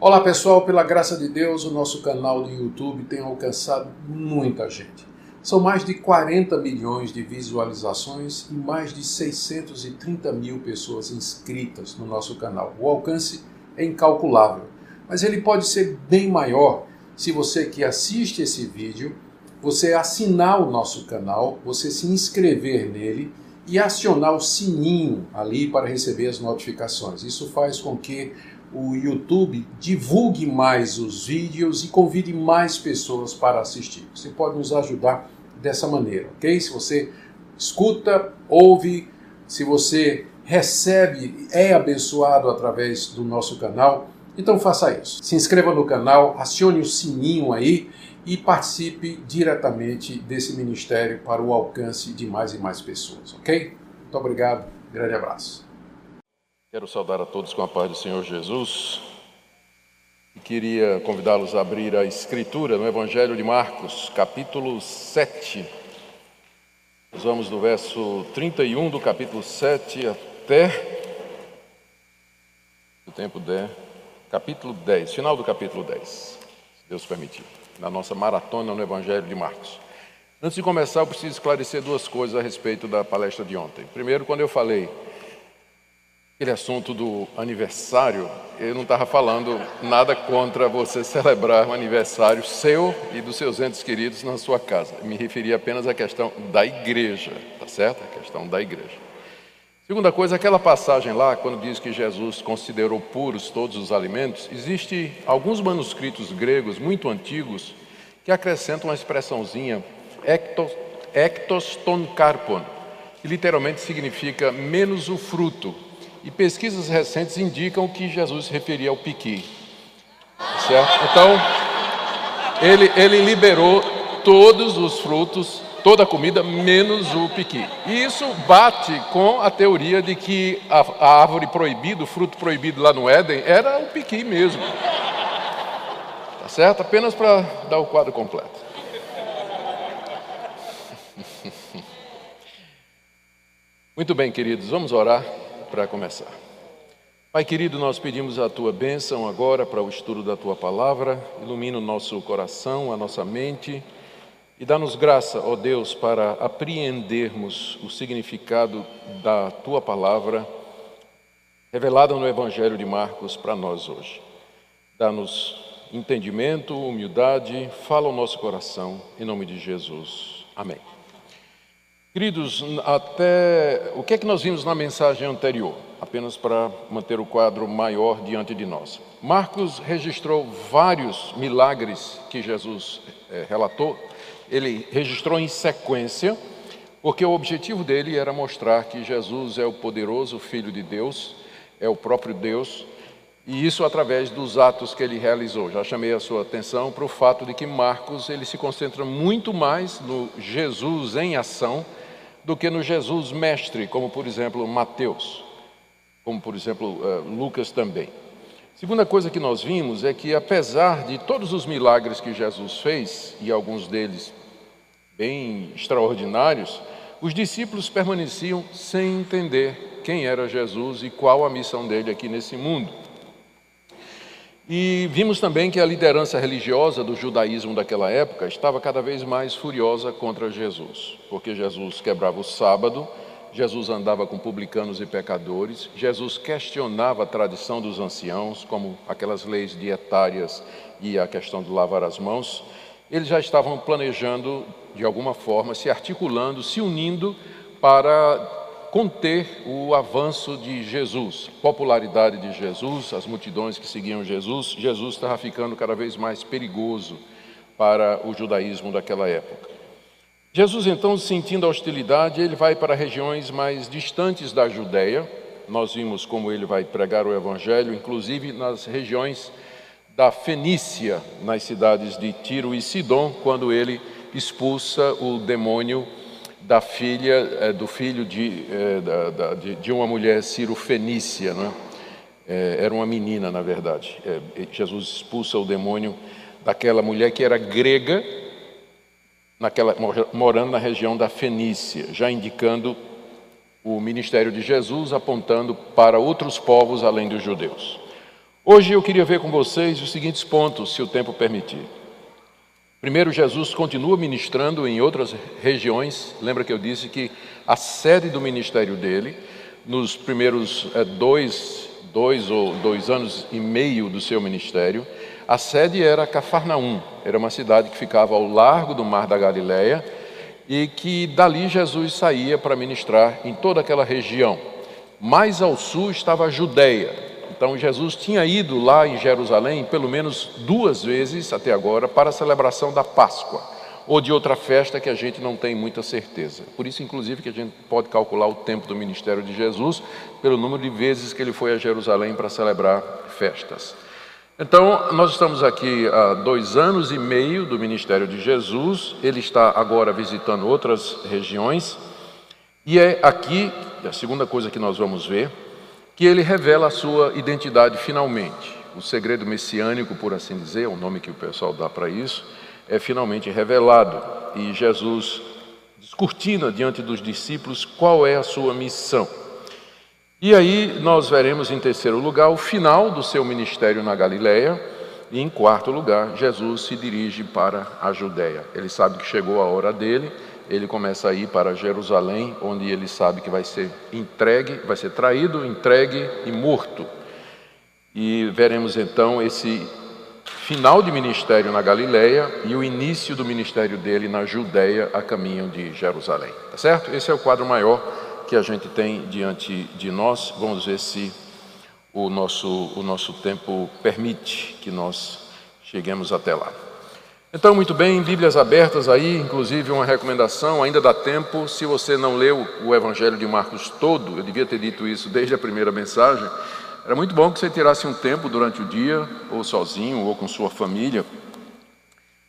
Olá pessoal, pela graça de Deus, o nosso canal do YouTube tem alcançado muita gente. São mais de 40 milhões de visualizações e mais de 630 mil pessoas inscritas no nosso canal. O alcance é incalculável, mas ele pode ser bem maior se você que assiste esse vídeo, você assinar o nosso canal, você se inscrever nele e acionar o sininho ali para receber as notificações. Isso faz com que o YouTube divulgue mais os vídeos e convide mais pessoas para assistir. Você pode nos ajudar dessa maneira, ok? Se você escuta, ouve, se você recebe, é abençoado através do nosso canal, então faça isso. Se inscreva no canal, acione o sininho aí e participe diretamente desse ministério para o alcance de mais e mais pessoas, ok? Muito obrigado, grande abraço. Quero saudar a todos com a paz do Senhor Jesus e queria convidá-los a abrir a Escritura no Evangelho de Marcos, capítulo 7. Nós vamos do verso 31 do capítulo 7 até, se o tempo der, capítulo 10, final do capítulo 10, se Deus permitir, na nossa maratona no Evangelho de Marcos. Antes de começar, eu preciso esclarecer duas coisas a respeito da palestra de ontem. Primeiro, quando eu falei Aquele assunto do aniversário, eu não estava falando nada contra você celebrar o aniversário seu e dos seus entes queridos na sua casa. Me referia apenas à questão da igreja, tá certo? A questão da igreja. Segunda coisa, aquela passagem lá, quando diz que Jesus considerou puros todos os alimentos, existe alguns manuscritos gregos muito antigos que acrescentam uma expressãozinha ectos, ectos ton carpon, que literalmente significa menos o fruto e pesquisas recentes indicam que Jesus se referia ao piqui. Certo? Então, ele, ele liberou todos os frutos, toda a comida, menos o piqui. E isso bate com a teoria de que a, a árvore proibida, o fruto proibido lá no Éden, era o piqui mesmo. Tá certo? Apenas para dar o quadro completo. Muito bem, queridos, vamos orar para começar. Pai querido, nós pedimos a tua bênção agora para o estudo da tua palavra, ilumina o nosso coração, a nossa mente e dá-nos graça, ó Deus, para apreendermos o significado da tua palavra revelada no Evangelho de Marcos para nós hoje. Dá-nos entendimento, humildade, fala o nosso coração, em nome de Jesus. Amém. Queridos, até o que é que nós vimos na mensagem anterior? Apenas para manter o quadro maior diante de nós. Marcos registrou vários milagres que Jesus é, relatou. Ele registrou em sequência, porque o objetivo dele era mostrar que Jesus é o poderoso Filho de Deus, é o próprio Deus, e isso através dos atos que ele realizou. Já chamei a sua atenção para o fato de que Marcos ele se concentra muito mais no Jesus em ação do que no Jesus mestre, como por exemplo Mateus, como por exemplo eh, Lucas também. Segunda coisa que nós vimos é que, apesar de todos os milagres que Jesus fez, e alguns deles bem extraordinários, os discípulos permaneciam sem entender quem era Jesus e qual a missão dele aqui nesse mundo. E vimos também que a liderança religiosa do judaísmo daquela época estava cada vez mais furiosa contra Jesus, porque Jesus quebrava o sábado, Jesus andava com publicanos e pecadores, Jesus questionava a tradição dos anciãos, como aquelas leis dietárias e a questão de lavar as mãos. Eles já estavam planejando, de alguma forma, se articulando, se unindo para conter o avanço de Jesus, popularidade de Jesus, as multidões que seguiam Jesus. Jesus estava ficando cada vez mais perigoso para o judaísmo daquela época. Jesus, então, sentindo a hostilidade, ele vai para regiões mais distantes da Judéia. Nós vimos como ele vai pregar o evangelho, inclusive nas regiões da Fenícia, nas cidades de Tiro e Sidom, quando ele expulsa o demônio da filha, é, do filho de, é, de, de, uma mulher cirofenícia, né? É, era uma menina, na verdade. Jesus expulsa o demônio daquela mulher que era grega, naquela, morando na região da Fenícia, já indicando o ministério de Jesus, apontando para outros povos além dos judeus. Hoje eu queria ver com vocês os seguintes pontos, se o tempo permitir. Primeiro, Jesus continua ministrando em outras regiões. Lembra que eu disse que a sede do ministério dele, nos primeiros é, dois, dois ou dois anos e meio do seu ministério, a sede era Cafarnaum, era uma cidade que ficava ao largo do mar da Galileia e que dali Jesus saía para ministrar em toda aquela região. Mais ao sul estava a Judéia, então Jesus tinha ido lá em Jerusalém pelo menos duas vezes até agora para a celebração da Páscoa ou de outra festa que a gente não tem muita certeza. Por isso, inclusive, que a gente pode calcular o tempo do ministério de Jesus pelo número de vezes que ele foi a Jerusalém para celebrar festas. Então, nós estamos aqui há dois anos e meio do ministério de Jesus, ele está agora visitando outras regiões, e é aqui, a segunda coisa que nós vamos ver, que ele revela a sua identidade finalmente. O segredo messiânico, por assim dizer, é o nome que o pessoal dá para isso, é finalmente revelado. E Jesus descortina diante dos discípulos qual é a sua missão. E aí nós veremos em terceiro lugar o final do seu ministério na Galileia, e em quarto lugar, Jesus se dirige para a Judéia. Ele sabe que chegou a hora dele ele começa a ir para Jerusalém, onde ele sabe que vai ser entregue, vai ser traído, entregue e morto. E veremos então esse final de ministério na Galileia e o início do ministério dele na Judéia, a caminho de Jerusalém. Tá certo? Esse é o quadro maior que a gente tem diante de nós. Vamos ver se o nosso, o nosso tempo permite que nós cheguemos até lá. Então, muito bem, Bíblias abertas aí, inclusive uma recomendação, ainda dá tempo, se você não leu o Evangelho de Marcos todo, eu devia ter dito isso desde a primeira mensagem, era muito bom que você tirasse um tempo durante o dia, ou sozinho, ou com sua família,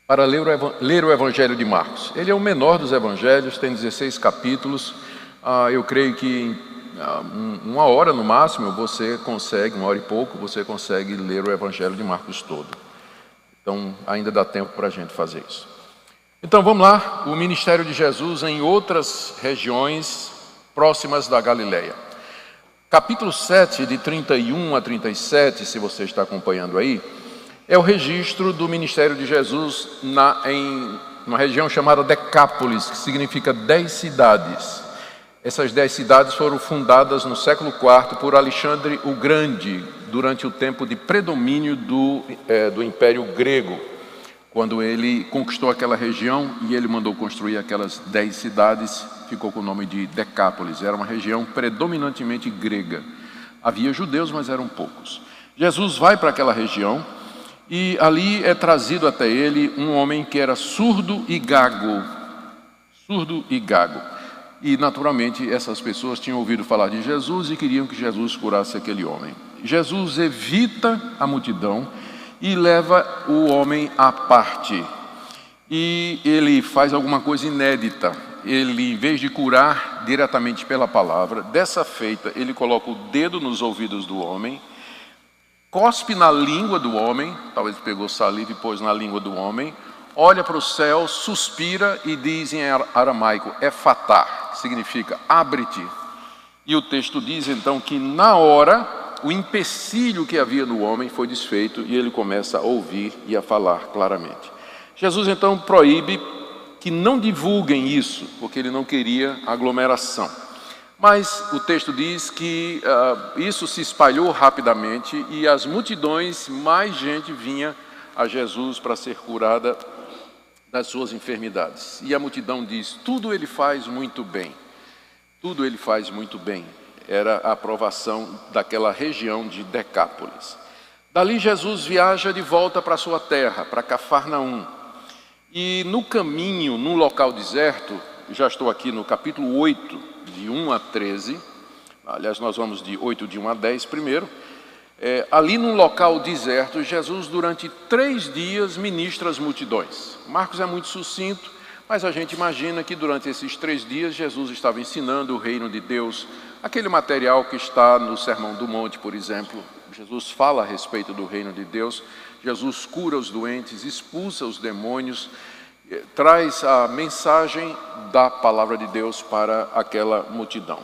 para ler o, Evangelho de Marcos. Ele é o menor dos evangelhos, tem 16 capítulos, ah, eu creio que em ah, uma hora no máximo você consegue, uma hora e pouco, você consegue ler o Evangelho de Marcos todo. Então, ainda dá tempo para a gente fazer isso. Então, vamos lá. O ministério de Jesus em outras regiões próximas da Galileia. Capítulo 7, de 31 a 37, se você está acompanhando aí, é o registro do ministério de Jesus na, em uma região chamada Decápolis, que significa dez cidades. Essas dez cidades foram fundadas no século IV por Alexandre o Grande, durante o tempo de predomínio do, é, do Império Grego, quando ele conquistou aquela região e ele mandou construir aquelas dez cidades, ficou com o nome de Decápolis. Era uma região predominantemente grega. Havia judeus, mas eram poucos. Jesus vai para aquela região e ali é trazido até ele um homem que era surdo e gago. Surdo e gago. E naturalmente essas pessoas tinham ouvido falar de Jesus e queriam que Jesus curasse aquele homem. Jesus evita a multidão e leva o homem à parte. E ele faz alguma coisa inédita. Ele, em vez de curar diretamente pela palavra, dessa feita, ele coloca o dedo nos ouvidos do homem, cospe na língua do homem, talvez pegou saliva e pôs na língua do homem, olha para o céu, suspira e diz em aramaico, é fatar, significa abre-te. E o texto diz então que na hora o empecilho que havia no homem foi desfeito e ele começa a ouvir e a falar claramente. Jesus então proíbe que não divulguem isso, porque ele não queria aglomeração. Mas o texto diz que uh, isso se espalhou rapidamente e as multidões, mais gente vinha a Jesus para ser curada das suas enfermidades. E a multidão diz: tudo ele faz muito bem, tudo ele faz muito bem era a aprovação daquela região de Decápolis. Dali Jesus viaja de volta para sua terra, para Cafarnaum. E no caminho, num local deserto, já estou aqui no capítulo 8, de 1 a 13, aliás, nós vamos de 8 de 1 a 10 primeiro. É, ali num local deserto, Jesus, durante três dias, ministra as multidões. Marcos é muito sucinto, mas a gente imagina que durante esses três dias, Jesus estava ensinando o reino de Deus Aquele material que está no Sermão do Monte, por exemplo, Jesus fala a respeito do reino de Deus, Jesus cura os doentes, expulsa os demônios, eh, traz a mensagem da palavra de Deus para aquela multidão.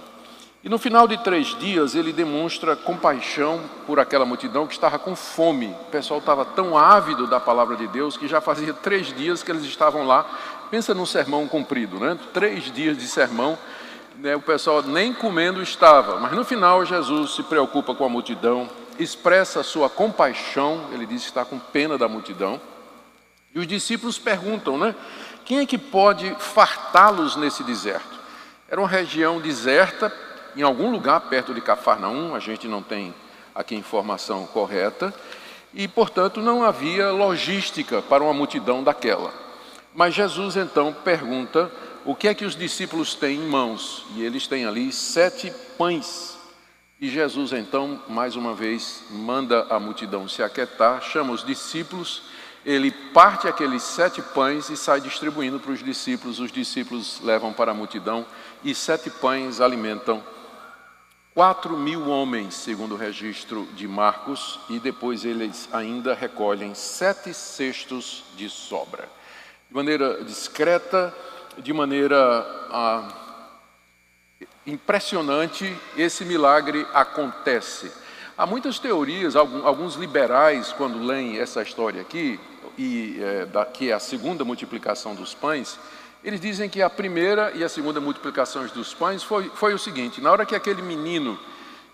E no final de três dias, ele demonstra compaixão por aquela multidão que estava com fome. O pessoal estava tão ávido da palavra de Deus que já fazia três dias que eles estavam lá. Pensa num sermão comprido, né? Três dias de sermão, né? o pessoal nem comendo estava. Mas no final, Jesus se preocupa com a multidão, expressa a sua compaixão, ele diz que está com pena da multidão. E os discípulos perguntam, né? Quem é que pode fartá-los nesse deserto? Era uma região deserta, em algum lugar perto de Cafarnaum, a gente não tem aqui informação correta, e portanto não havia logística para uma multidão daquela. Mas Jesus então pergunta o que é que os discípulos têm em mãos, e eles têm ali sete pães. E Jesus então, mais uma vez, manda a multidão se aquietar, chama os discípulos, ele parte aqueles sete pães e sai distribuindo para os discípulos, os discípulos levam para a multidão, e sete pães alimentam Quatro mil homens, segundo o registro de Marcos, e depois eles ainda recolhem sete cestos de sobra. De maneira discreta, de maneira ah, impressionante, esse milagre acontece. Há muitas teorias, alguns liberais, quando leem essa história aqui, e, é, da, que é a segunda multiplicação dos pães, eles dizem que a primeira e a segunda multiplicações dos pães foi, foi o seguinte: na hora que aquele menino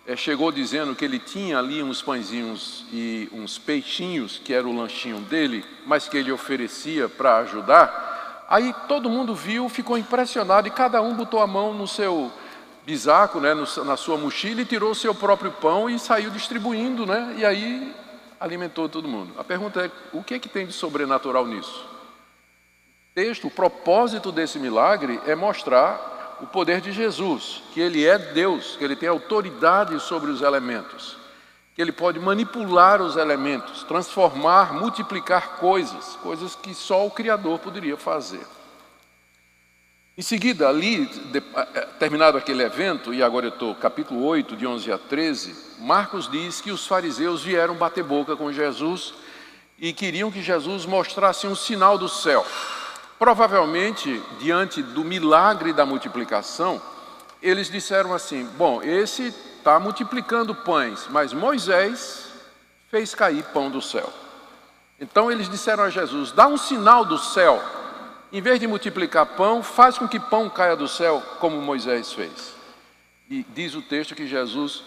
é, chegou dizendo que ele tinha ali uns pãezinhos e uns peixinhos, que era o lanchinho dele, mas que ele oferecia para ajudar, aí todo mundo viu, ficou impressionado e cada um botou a mão no seu bisaco, né, no, na sua mochila e tirou o seu próprio pão e saiu distribuindo, né, e aí alimentou todo mundo. A pergunta é: o que é que tem de sobrenatural nisso? texto, o propósito desse milagre é mostrar o poder de Jesus, que ele é Deus, que ele tem autoridade sobre os elementos, que ele pode manipular os elementos, transformar, multiplicar coisas, coisas que só o Criador poderia fazer. Em seguida, ali, de, terminado aquele evento, e agora eu estou capítulo 8, de 11 a 13, Marcos diz que os fariseus vieram bater boca com Jesus e queriam que Jesus mostrasse um sinal do céu. Provavelmente, diante do milagre da multiplicação, eles disseram assim: Bom, esse está multiplicando pães, mas Moisés fez cair pão do céu. Então eles disseram a Jesus: Dá um sinal do céu. Em vez de multiplicar pão, faz com que pão caia do céu, como Moisés fez. E diz o texto que Jesus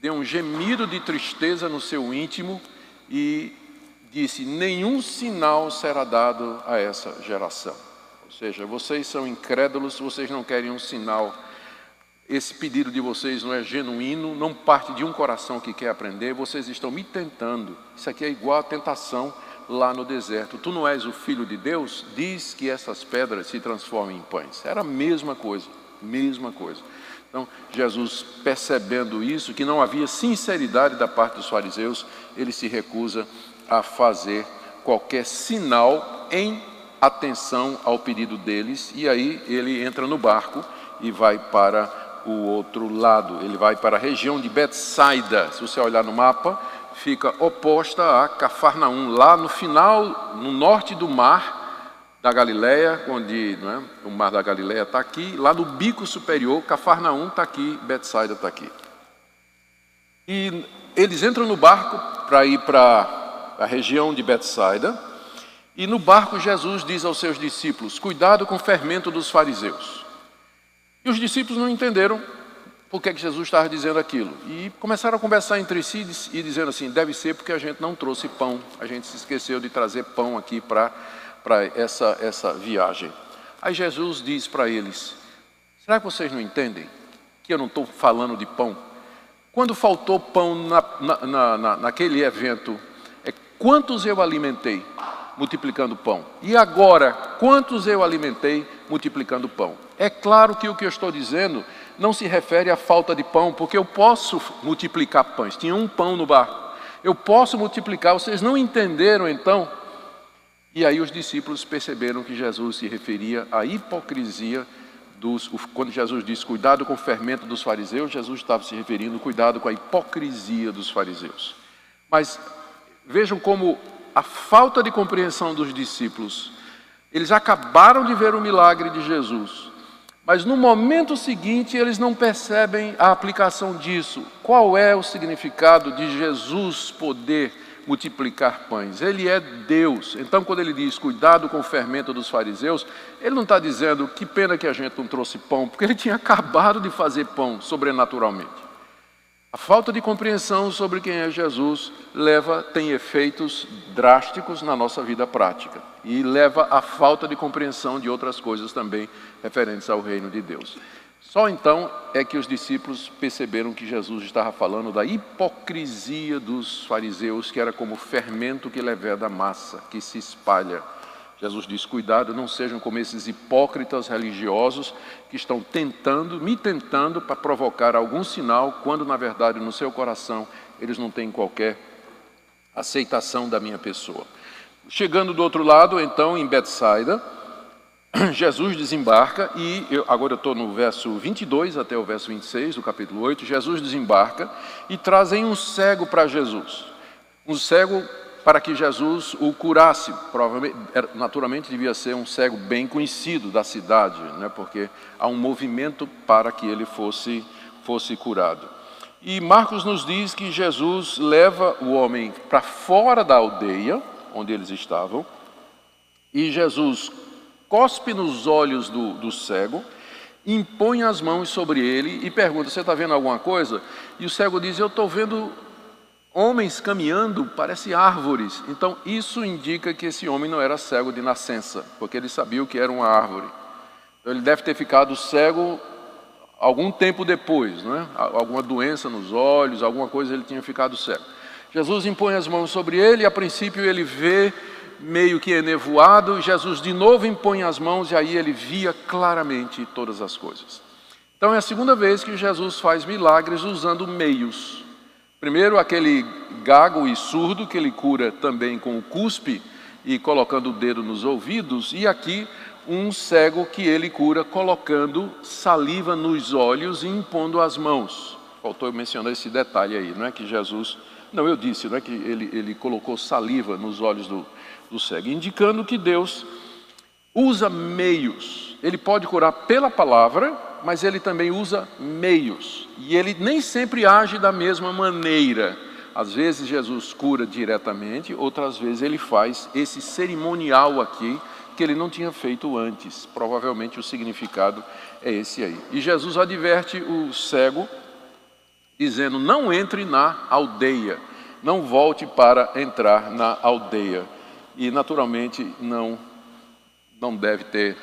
deu um gemido de tristeza no seu íntimo e disse: Nenhum sinal será dado a essa geração. Ou seja, vocês são incrédulos, vocês não querem um sinal. Esse pedido de vocês não é genuíno, não parte de um coração que quer aprender, vocês estão me tentando. Isso aqui é igual a tentação lá no deserto. Tu não és o filho de Deus? Diz que essas pedras se transformem em pães. Era a mesma coisa, mesma coisa. Então, Jesus, percebendo isso, que não havia sinceridade da parte dos fariseus, ele se recusa a fazer qualquer sinal em atenção ao pedido deles, e aí ele entra no barco e vai para o outro lado, ele vai para a região de Betsaida. Se você olhar no mapa, fica oposta a Cafarnaum, lá no final, no norte do mar da Galileia, onde é, o mar da Galileia está aqui, lá no bico superior, Cafarnaum está aqui, Betsaida está aqui. E eles entram no barco para ir para a região de Betsaida, e no barco Jesus diz aos seus discípulos: Cuidado com o fermento dos fariseus. E os discípulos não entenderam por que, Jesus estava dizendo aquilo. E começaram a conversar entre si e dizendo assim: deve ser porque a gente não trouxe pão, a gente se esqueceu de trazer pão aqui para essa, essa viagem. Aí Jesus diz para eles: será que vocês não entendem que eu não estou falando de pão? Quando faltou pão na, na, na, naquele evento Quantos eu alimentei multiplicando pão? E agora, quantos eu alimentei multiplicando pão? É claro que o que eu estou dizendo não se refere à falta de pão, porque eu posso multiplicar pães. Tinha um pão no barco. Eu posso multiplicar. Vocês não entenderam então? E aí os discípulos perceberam que Jesus se referia à hipocrisia dos. Quando Jesus disse cuidado com o fermento dos fariseus, Jesus estava se referindo cuidado com a hipocrisia dos fariseus. Mas Vejam como a falta de compreensão dos discípulos, eles acabaram de ver o milagre de Jesus, Mas no momento seguinte, eles não percebem a aplicação disso. Qual é o significado de Jesus poder multiplicar pães? Ele é Deus. Então, quando ele diz cuidado com o fermento dos fariseus, ele não está dizendo que pena que a gente não trouxe pão, porque ele tinha acabado de fazer pão sobrenaturalmente. A falta de compreensão sobre quem é Jesus leva tem efeitos drásticos na nossa vida prática e leva à falta de compreensão de outras coisas também referentes ao reino de Deus. Só então é que os discípulos perceberam que Jesus estava falando da hipocrisia dos fariseus, que era como fermento que leveda a massa, que se espalha Jesus diz: cuidado, não sejam como esses hipócritas religiosos que estão tentando, me tentando para provocar algum sinal, quando na verdade no seu coração eles não têm qualquer aceitação da minha pessoa. Chegando do outro lado, então, em Betsaida, Jesus desembarca e, eu, agora eu estou no verso 22 até o verso 26 do capítulo 8, Jesus desembarca e trazem um cego para Jesus. Um cego para que Jesus o curasse. Provavelmente, naturalmente devia ser um cego bem conhecido da cidade, né, porque há um movimento para que ele fosse, fosse curado. E Marcos nos diz que Jesus leva o homem para fora da aldeia, onde eles estavam, e Jesus cospe nos olhos do, do cego, impõe as mãos sobre ele e pergunta: Você está vendo alguma coisa? E o cego diz: Eu estou vendo homens caminhando, parece árvores. Então, isso indica que esse homem não era cego de nascença, porque ele sabia o que era uma árvore. Então, ele deve ter ficado cego algum tempo depois, né? alguma doença nos olhos, alguma coisa ele tinha ficado cego. Jesus impõe as mãos sobre ele, e a princípio ele vê meio que enevoado, Jesus de novo impõe as mãos e aí ele via claramente todas as coisas. Então é a segunda vez que Jesus faz milagres usando meios. Primeiro, aquele gago e surdo que ele cura também com o cuspe e colocando o dedo nos ouvidos, e aqui um cego que ele cura colocando saliva nos olhos e impondo as mãos. Faltou mencionar esse detalhe aí, não é que Jesus. Não, eu disse, não é que ele, ele colocou saliva nos olhos do, do cego, indicando que Deus usa meios. Ele pode curar pela palavra, mas ele também usa meios. E ele nem sempre age da mesma maneira. Às vezes Jesus cura diretamente, outras vezes ele faz esse cerimonial aqui que ele não tinha feito antes. Provavelmente o significado é esse aí. E Jesus adverte o cego, dizendo: Não entre na aldeia, não volte para entrar na aldeia. E naturalmente não, não deve ter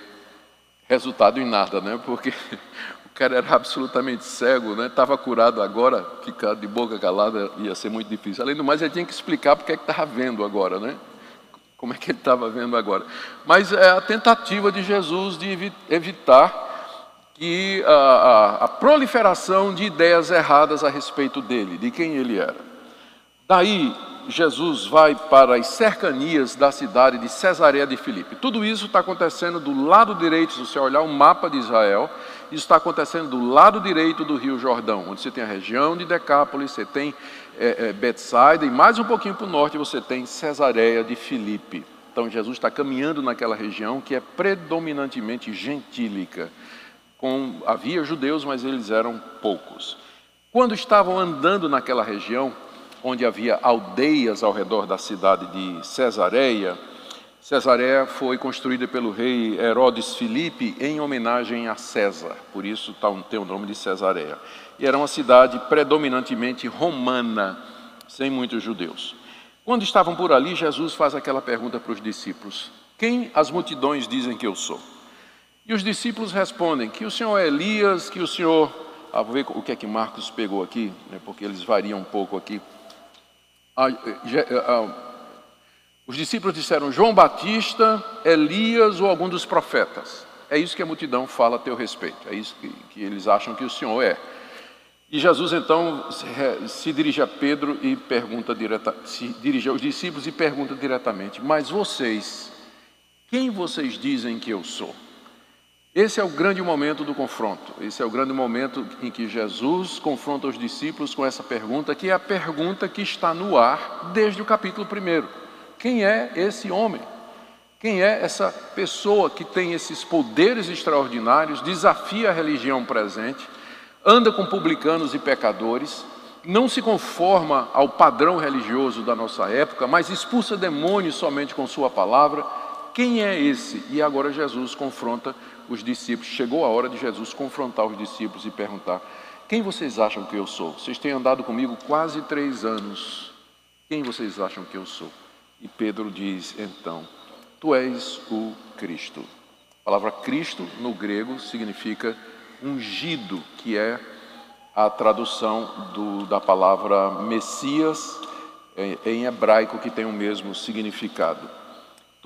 resultado em nada, né? Porque o cara era absolutamente cego, né? Estava curado agora, ficar de boca calada ia ser muito difícil. Além do mais, ele tinha que explicar porque é que estava vendo agora, né? Como é que ele estava vendo agora? Mas é a tentativa de Jesus de evitar que a, a, a proliferação de ideias erradas a respeito dele, de quem ele era. Daí Jesus vai para as cercanias da cidade de Cesareia de Filipe. Tudo isso está acontecendo do lado direito, se você olhar o mapa de Israel, isso está acontecendo do lado direito do Rio Jordão, onde você tem a região de Decápolis, você tem é, é, Betsaida, e mais um pouquinho para o norte você tem Cesareia de Filipe. Então Jesus está caminhando naquela região que é predominantemente gentílica. Com, havia judeus, mas eles eram poucos. Quando estavam andando naquela região, onde havia aldeias ao redor da cidade de Cesareia. Cesareia foi construída pelo rei Herodes Filipe em homenagem a César, por isso tá tem o nome de Cesareia. E era uma cidade predominantemente romana, sem muitos judeus. Quando estavam por ali, Jesus faz aquela pergunta para os discípulos: Quem as multidões dizem que eu sou? E os discípulos respondem: Que o Senhor é Elias, que o Senhor. Ah, vou ver o que é que Marcos pegou aqui, né, porque eles variam um pouco aqui. Os discípulos disseram João Batista, Elias ou algum dos profetas. É isso que a multidão fala a teu respeito, é isso que, que eles acham que o Senhor é. E Jesus então se, se dirige a Pedro e pergunta direta, se dirige aos discípulos e pergunta diretamente: Mas vocês, quem vocês dizem que eu sou? Esse é o grande momento do confronto. Esse é o grande momento em que Jesus confronta os discípulos com essa pergunta, que é a pergunta que está no ar desde o capítulo 1. Quem é esse homem? Quem é essa pessoa que tem esses poderes extraordinários, desafia a religião presente, anda com publicanos e pecadores, não se conforma ao padrão religioso da nossa época, mas expulsa demônios somente com Sua palavra? Quem é esse? E agora Jesus confronta os discípulos. Chegou a hora de Jesus confrontar os discípulos e perguntar: Quem vocês acham que eu sou? Vocês têm andado comigo quase três anos. Quem vocês acham que eu sou? E Pedro diz então: Tu és o Cristo. A palavra Cristo no grego significa ungido, que é a tradução do, da palavra Messias em hebraico, que tem o mesmo significado.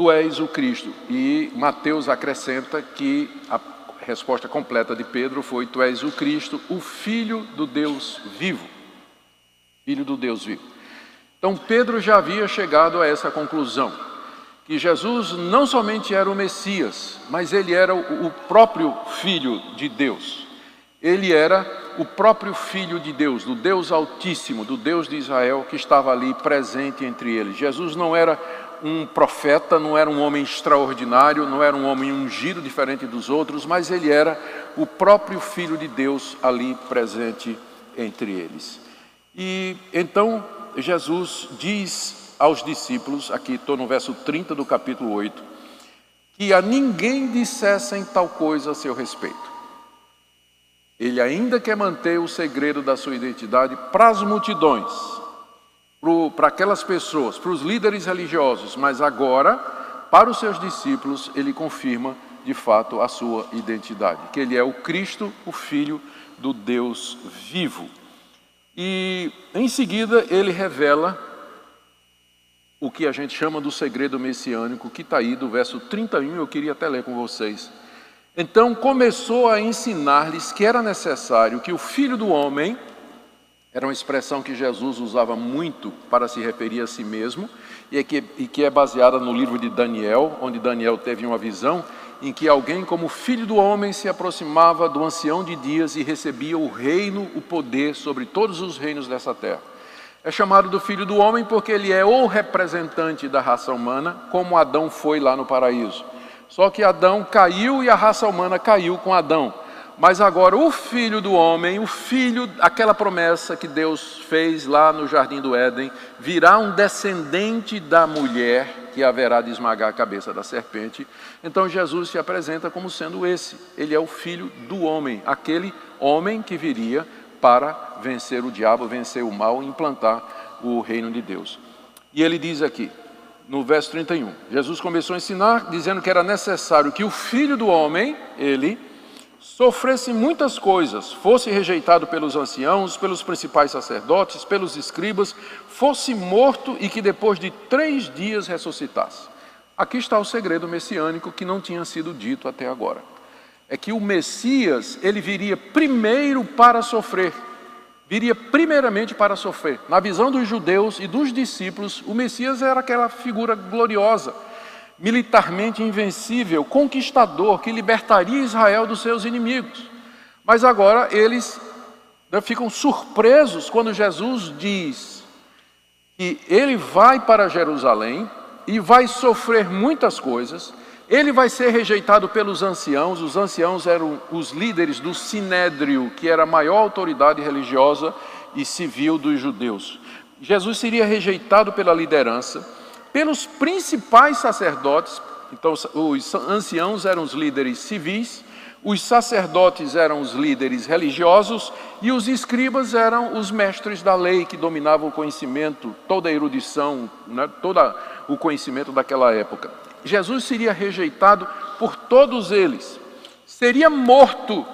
Tu és o Cristo. E Mateus acrescenta que a resposta completa de Pedro foi: Tu és o Cristo, o Filho do Deus vivo. Filho do Deus vivo. Então Pedro já havia chegado a essa conclusão que Jesus não somente era o Messias, mas ele era o próprio Filho de Deus. Ele era o próprio Filho de Deus, do Deus Altíssimo, do Deus de Israel que estava ali presente entre eles. Jesus não era um profeta, não era um homem extraordinário, não era um homem ungido diferente dos outros, mas ele era o próprio Filho de Deus ali presente entre eles. E então Jesus diz aos discípulos, aqui estou no verso 30 do capítulo 8, que a ninguém dissessem tal coisa a seu respeito. Ele ainda quer manter o segredo da sua identidade para as multidões, para aquelas pessoas, para os líderes religiosos, mas agora, para os seus discípulos, ele confirma de fato a sua identidade, que ele é o Cristo, o Filho do Deus vivo. E em seguida ele revela o que a gente chama do segredo messiânico, que está aí do verso 31, eu queria até ler com vocês. Então começou a ensinar-lhes que era necessário que o filho do homem, era uma expressão que Jesus usava muito para se referir a si mesmo, e é que, e que é baseada no livro de Daniel, onde Daniel teve uma visão em que alguém, como filho do homem, se aproximava do ancião de dias e recebia o reino, o poder sobre todos os reinos dessa terra. É chamado do filho do homem porque ele é o representante da raça humana, como Adão foi lá no paraíso. Só que Adão caiu e a raça humana caiu com Adão. Mas agora o filho do homem, o filho, aquela promessa que Deus fez lá no jardim do Éden, virá um descendente da mulher que haverá de esmagar a cabeça da serpente. Então Jesus se apresenta como sendo esse. Ele é o filho do homem, aquele homem que viria para vencer o diabo, vencer o mal e implantar o reino de Deus. E ele diz aqui, no verso 31, Jesus começou a ensinar dizendo que era necessário que o filho do homem, ele, sofresse muitas coisas, fosse rejeitado pelos anciãos, pelos principais sacerdotes, pelos escribas, fosse morto e que depois de três dias ressuscitasse. Aqui está o segredo messiânico que não tinha sido dito até agora é que o Messias, ele viria primeiro para sofrer. Viria primeiramente para sofrer. Na visão dos judeus e dos discípulos, o Messias era aquela figura gloriosa, militarmente invencível, conquistador, que libertaria Israel dos seus inimigos. Mas agora eles ficam surpresos quando Jesus diz que ele vai para Jerusalém e vai sofrer muitas coisas, ele vai ser rejeitado pelos anciãos, os anciãos eram os líderes do sinédrio, que era a maior autoridade religiosa e civil dos judeus. Jesus seria rejeitado pela liderança, pelos principais sacerdotes, então os anciãos eram os líderes civis, os sacerdotes eram os líderes religiosos e os escribas eram os mestres da lei que dominavam o conhecimento, toda a erudição, né, todo o conhecimento daquela época. Jesus seria rejeitado por todos eles, seria morto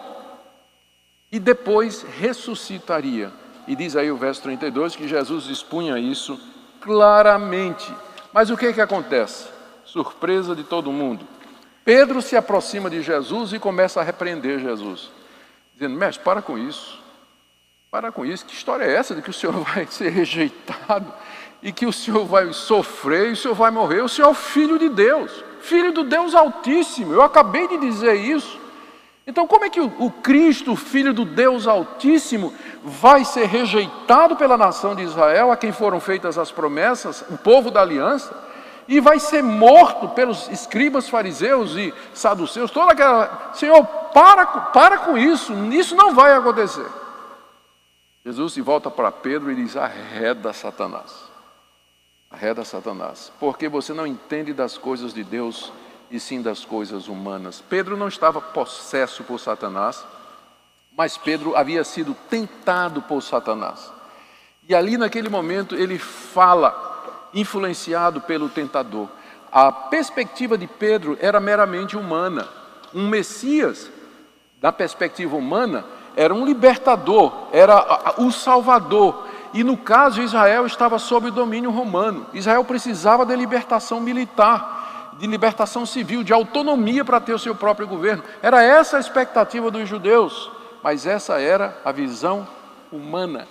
e depois ressuscitaria. E diz aí o verso 32 que Jesus expunha isso claramente. Mas o que, que acontece? Surpresa de todo mundo. Pedro se aproxima de Jesus e começa a repreender Jesus, dizendo: Mestre, para com isso. Para com isso. Que história é essa de que o Senhor vai ser rejeitado? e que o Senhor vai sofrer e o Senhor vai morrer. O Senhor é o Filho de Deus, Filho do Deus Altíssimo. Eu acabei de dizer isso. Então, como é que o, Cristo, Filho do Deus Altíssimo, vai ser rejeitado pela nação de Israel, a quem foram feitas as promessas, o povo da aliança? e vai ser morto pelos escribas, fariseus e saduceus, toda aquela. Senhor, para, para com isso, isso não vai acontecer. Jesus se volta para Pedro e diz: arreda Satanás. Arreda Satanás, porque você não entende das coisas de Deus e sim das coisas humanas. Pedro não estava possesso por Satanás, mas Pedro havia sido tentado por Satanás. E ali naquele momento ele fala, influenciado pelo tentador. A perspectiva de Pedro era meramente humana. Um Messias, da perspectiva humana, era um libertador, era o salvador. E no caso, Israel estava sob o domínio romano. Israel precisava de libertação militar, de libertação civil, de autonomia para ter o seu próprio governo. Era essa a expectativa dos judeus, mas essa era a visão humana.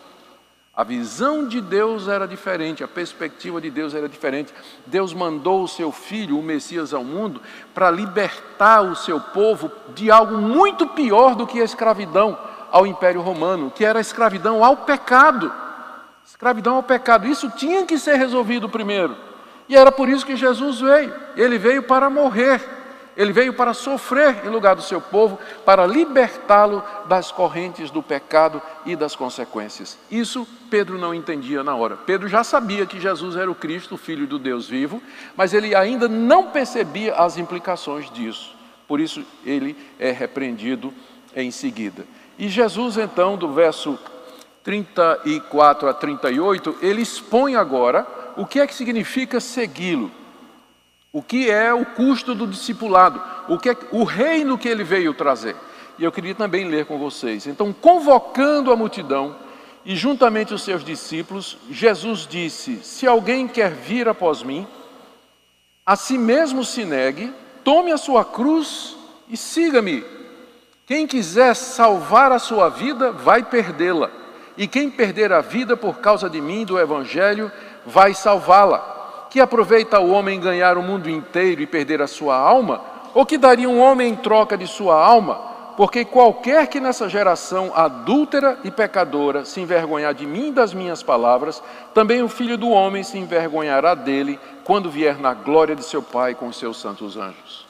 A visão de Deus era diferente, a perspectiva de Deus era diferente. Deus mandou o seu filho, o Messias, ao mundo para libertar o seu povo de algo muito pior do que a escravidão ao Império Romano, que era a escravidão ao pecado. Escravidão ao pecado. Isso tinha que ser resolvido primeiro. E era por isso que Jesus veio. Ele veio para morrer ele veio para sofrer em lugar do seu povo, para libertá-lo das correntes do pecado e das consequências. Isso Pedro não entendia na hora. Pedro já sabia que Jesus era o Cristo, o Filho do Deus vivo, mas ele ainda não percebia as implicações disso. Por isso ele é repreendido em seguida. E Jesus, então, do verso 34 a 38, ele expõe agora o que é que significa segui-lo. O que é o custo do discipulado? O que é o reino que ele veio trazer? E eu queria também ler com vocês. Então, convocando a multidão e juntamente os seus discípulos, Jesus disse: Se alguém quer vir após mim, a si mesmo se negue, tome a sua cruz e siga-me. Quem quiser salvar a sua vida, vai perdê-la. E quem perder a vida por causa de mim, do Evangelho, vai salvá-la. Que aproveita o homem ganhar o mundo inteiro e perder a sua alma? Ou que daria um homem em troca de sua alma? Porque qualquer que nessa geração adúltera e pecadora se envergonhar de mim e das minhas palavras, também o filho do homem se envergonhará dele quando vier na glória de seu Pai com os seus santos anjos.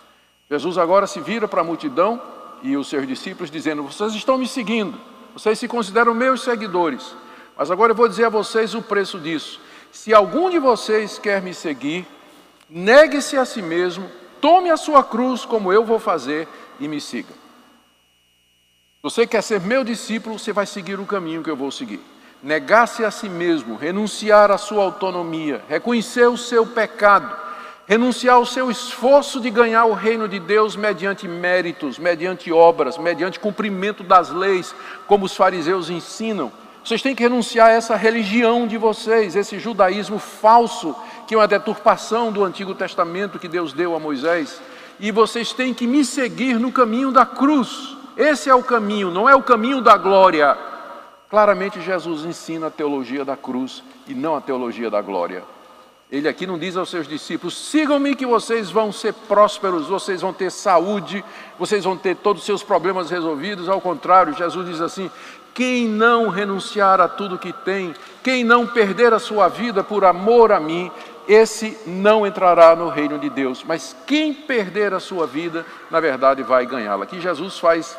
Jesus agora se vira para a multidão e os seus discípulos, dizendo: Vocês estão me seguindo, vocês se consideram meus seguidores, mas agora eu vou dizer a vocês o preço disso. Se algum de vocês quer me seguir, negue-se a si mesmo, tome a sua cruz, como eu vou fazer, e me siga. Se você quer ser meu discípulo, você vai seguir o caminho que eu vou seguir. Negar-se a si mesmo, renunciar à sua autonomia, reconhecer o seu pecado, renunciar ao seu esforço de ganhar o reino de Deus mediante méritos, mediante obras, mediante cumprimento das leis, como os fariseus ensinam vocês têm que renunciar a essa religião de vocês, esse judaísmo falso, que é uma deturpação do Antigo Testamento que Deus deu a Moisés. E vocês têm que me seguir no caminho da cruz. Esse é o caminho, não é o caminho da glória. Claramente, Jesus ensina a teologia da cruz e não a teologia da glória. Ele aqui não diz aos seus discípulos: sigam-me que vocês vão ser prósperos, vocês vão ter saúde, vocês vão ter todos os seus problemas resolvidos. Ao contrário, Jesus diz assim: quem não renunciar a tudo que tem, quem não perder a sua vida por amor a mim, esse não entrará no reino de Deus. Mas quem perder a sua vida, na verdade, vai ganhá-la. Aqui Jesus faz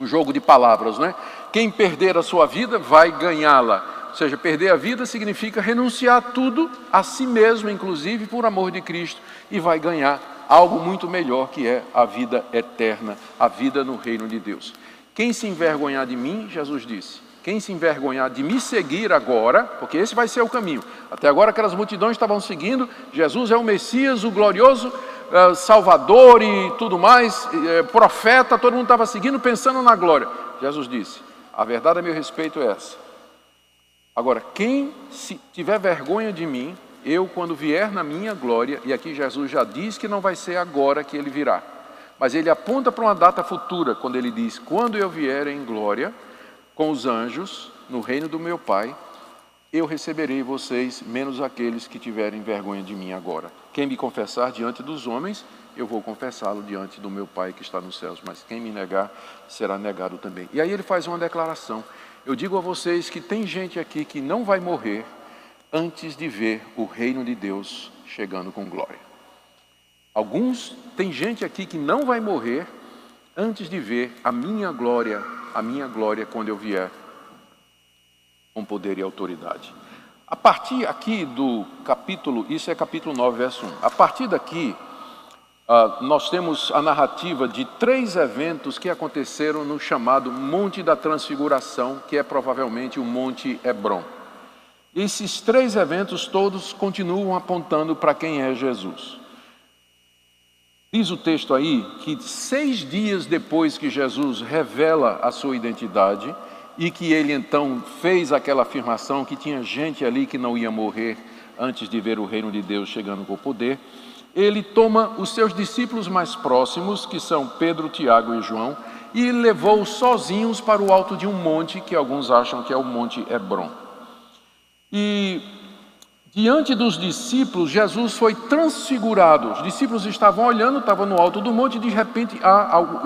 um jogo de palavras, né? Quem perder a sua vida vai ganhá-la. Ou seja, perder a vida significa renunciar a tudo, a si mesmo, inclusive, por amor de Cristo, e vai ganhar algo muito melhor que é a vida eterna, a vida no reino de Deus. Quem se envergonhar de mim, Jesus disse, quem se envergonhar de me seguir agora, porque esse vai ser o caminho. Até agora aquelas multidões estavam seguindo, Jesus é o Messias, o glorioso uh, Salvador e tudo mais, uh, profeta, todo mundo estava seguindo pensando na glória. Jesus disse: a verdade a meu respeito é essa. Agora, quem se tiver vergonha de mim, eu quando vier na minha glória, e aqui Jesus já diz que não vai ser agora que ele virá. Mas ele aponta para uma data futura, quando ele diz: Quando eu vier em glória com os anjos no reino do meu Pai, eu receberei vocês, menos aqueles que tiverem vergonha de mim agora. Quem me confessar diante dos homens, eu vou confessá-lo diante do meu Pai que está nos céus, mas quem me negar será negado também. E aí ele faz uma declaração. Eu digo a vocês que tem gente aqui que não vai morrer antes de ver o reino de Deus chegando com glória. Alguns, tem gente aqui que não vai morrer antes de ver a minha glória, a minha glória quando eu vier com poder e autoridade. A partir aqui do capítulo, isso é capítulo 9, verso 1. A partir daqui, uh, nós temos a narrativa de três eventos que aconteceram no chamado Monte da Transfiguração, que é provavelmente o Monte Hebron. Esses três eventos todos continuam apontando para quem é Jesus. Diz o texto aí que seis dias depois que Jesus revela a sua identidade e que ele então fez aquela afirmação que tinha gente ali que não ia morrer antes de ver o reino de Deus chegando com o poder, ele toma os seus discípulos mais próximos, que são Pedro, Tiago e João, e levou sozinhos para o alto de um monte que alguns acham que é o Monte Hebron. E diante dos discípulos, Jesus foi transfigurado. Os discípulos estavam olhando, estavam no alto do monte, e de repente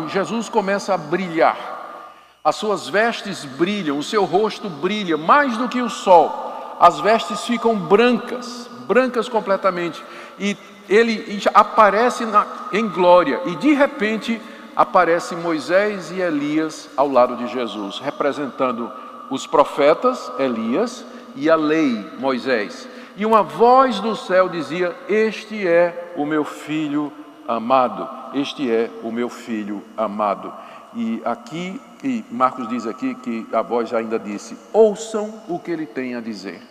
Jesus começa a brilhar. As suas vestes brilham, o seu rosto brilha mais do que o sol. As vestes ficam brancas, brancas completamente. E ele aparece na, em glória. E de repente aparecem Moisés e Elias ao lado de Jesus, representando os profetas, Elias, e a lei, Moisés e uma voz do céu dizia: Este é o meu filho amado, este é o meu filho amado. E aqui, e Marcos diz aqui que a voz ainda disse: Ouçam o que ele tem a dizer.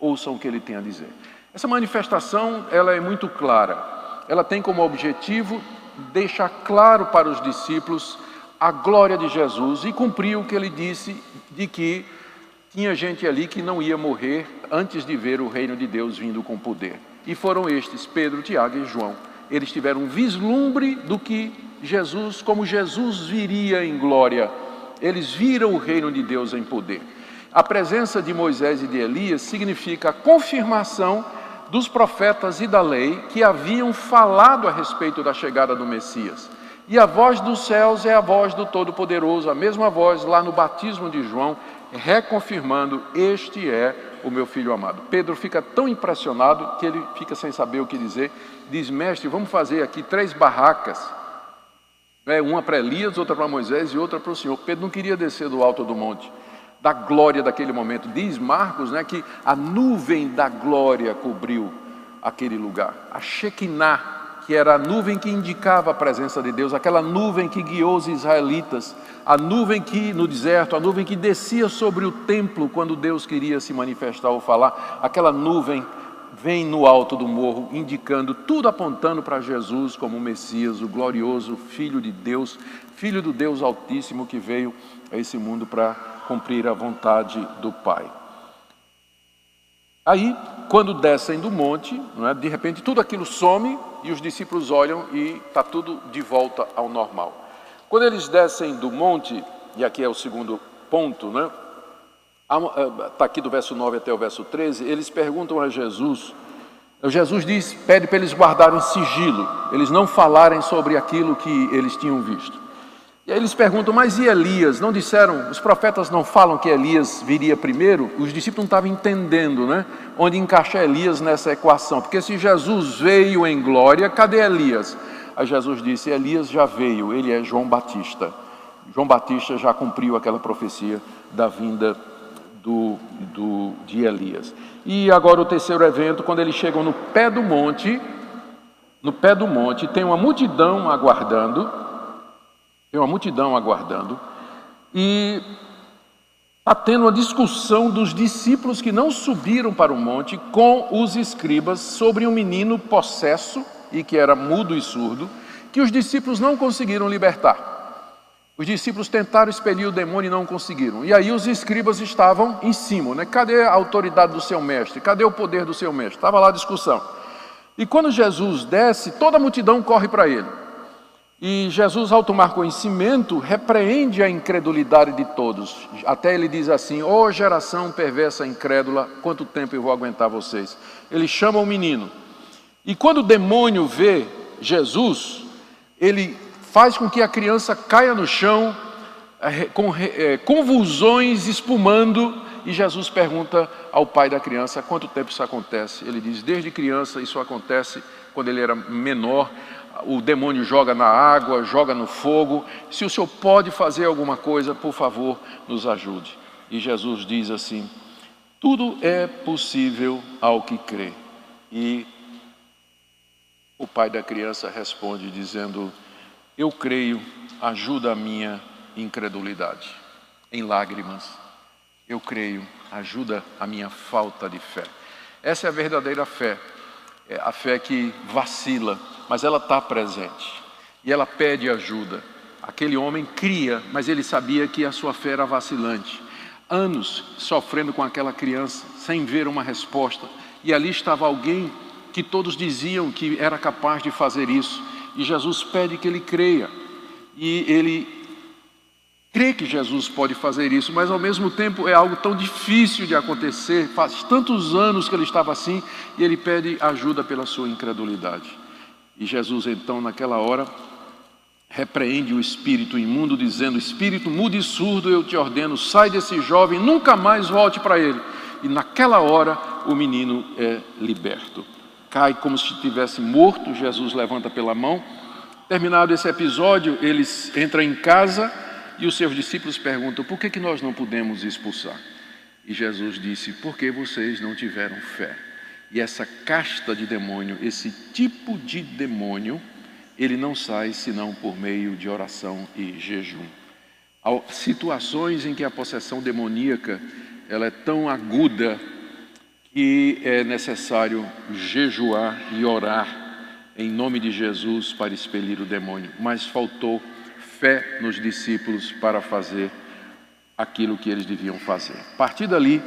Ouçam o que ele tem a dizer. Essa manifestação, ela é muito clara. Ela tem como objetivo deixar claro para os discípulos a glória de Jesus e cumprir o que ele disse de que tinha gente ali que não ia morrer antes de ver o reino de Deus vindo com poder. E foram estes, Pedro, Tiago e João. Eles tiveram um vislumbre do que Jesus, como Jesus viria em glória. Eles viram o reino de Deus em poder. A presença de Moisés e de Elias significa a confirmação dos profetas e da lei que haviam falado a respeito da chegada do Messias. E a voz dos céus é a voz do Todo-Poderoso, a mesma voz lá no batismo de João, reconfirmando: Este é o meu filho amado. Pedro fica tão impressionado que ele fica sem saber o que dizer. Diz: Mestre, vamos fazer aqui três barracas. É, uma para Elias, outra para Moisés e outra para o Senhor. Pedro não queria descer do alto do monte, da glória daquele momento. Diz Marcos né, que a nuvem da glória cobriu aquele lugar. A Shekinah que era a nuvem que indicava a presença de Deus, aquela nuvem que guiou os israelitas, a nuvem que no deserto, a nuvem que descia sobre o templo quando Deus queria se manifestar ou falar, aquela nuvem vem no alto do morro, indicando, tudo apontando para Jesus como o Messias, o glorioso Filho de Deus, Filho do Deus Altíssimo que veio a esse mundo para cumprir a vontade do Pai. Aí, quando descem do monte, é, de repente tudo aquilo some e os discípulos olham e está tudo de volta ao normal. Quando eles descem do monte, e aqui é o segundo ponto, né? Está aqui do verso 9 até o verso 13, eles perguntam a Jesus. Jesus diz, pede para eles guardarem sigilo, eles não falarem sobre aquilo que eles tinham visto. E aí eles perguntam, mas e Elias? Não disseram, os profetas não falam que Elias viria primeiro? Os discípulos não estavam entendendo, né? Onde encaixar Elias nessa equação. Porque se Jesus veio em glória, cadê Elias? Aí Jesus disse: Elias já veio, ele é João Batista. João Batista já cumpriu aquela profecia da vinda do, do, de Elias. E agora o terceiro evento, quando eles chegam no pé do monte, no pé do monte, tem uma multidão aguardando tem uma multidão aguardando, e está tendo uma discussão dos discípulos que não subiram para o monte com os escribas sobre um menino possesso e que era mudo e surdo, que os discípulos não conseguiram libertar. Os discípulos tentaram expelir o demônio e não conseguiram. E aí os escribas estavam em cima, né? Cadê a autoridade do seu mestre? Cadê o poder do seu mestre? Estava lá a discussão. E quando Jesus desce, toda a multidão corre para ele. E Jesus, ao tomar conhecimento, repreende a incredulidade de todos. Até ele diz assim: Ó oh, geração perversa incrédula, quanto tempo eu vou aguentar vocês? Ele chama o menino. E quando o demônio vê Jesus, ele faz com que a criança caia no chão, é, com é, convulsões espumando, e Jesus pergunta ao pai da criança: quanto tempo isso acontece? Ele diz: desde criança isso acontece quando ele era menor. O demônio joga na água, joga no fogo. Se o senhor pode fazer alguma coisa, por favor, nos ajude. E Jesus diz assim: tudo é possível ao que crê. E o pai da criança responde dizendo: Eu creio, ajuda a minha incredulidade. Em lágrimas, eu creio, ajuda a minha falta de fé. Essa é a verdadeira fé, é a fé que vacila, mas ela está presente e ela pede ajuda. Aquele homem cria, mas ele sabia que a sua fé era vacilante anos sofrendo com aquela criança, sem ver uma resposta. E ali estava alguém que todos diziam que era capaz de fazer isso. E Jesus pede que ele creia. E ele crê que Jesus pode fazer isso, mas ao mesmo tempo é algo tão difícil de acontecer. Faz tantos anos que ele estava assim e ele pede ajuda pela sua incredulidade. E Jesus, então, naquela hora, repreende o espírito imundo, dizendo: Espírito mudo e surdo, eu te ordeno, sai desse jovem, nunca mais volte para ele. E naquela hora o menino é liberto. Cai como se estivesse morto, Jesus levanta pela mão. Terminado esse episódio, eles entram em casa e os seus discípulos perguntam: por que, que nós não podemos expulsar? E Jesus disse: porque vocês não tiveram fé. E essa casta de demônio, esse tipo de demônio, ele não sai senão por meio de oração e jejum. Há situações em que a possessão demoníaca ela é tão aguda que é necessário jejuar e orar em nome de Jesus para expelir o demônio. Mas faltou fé nos discípulos para fazer aquilo que eles deviam fazer. A partir dali,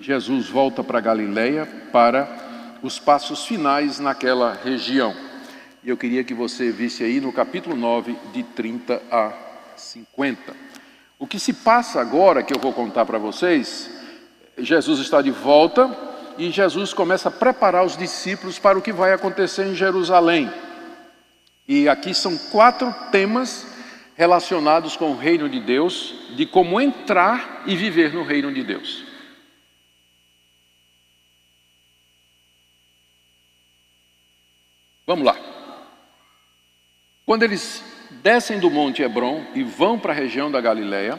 Jesus volta para Galiléia para os passos finais naquela região. E eu queria que você visse aí no capítulo 9, de 30 a 50. O que se passa agora, que eu vou contar para vocês, Jesus está de volta e Jesus começa a preparar os discípulos para o que vai acontecer em Jerusalém. E aqui são quatro temas relacionados com o reino de Deus, de como entrar e viver no reino de Deus. Vamos lá. Quando eles descem do Monte Hebron e vão para a região da Galileia,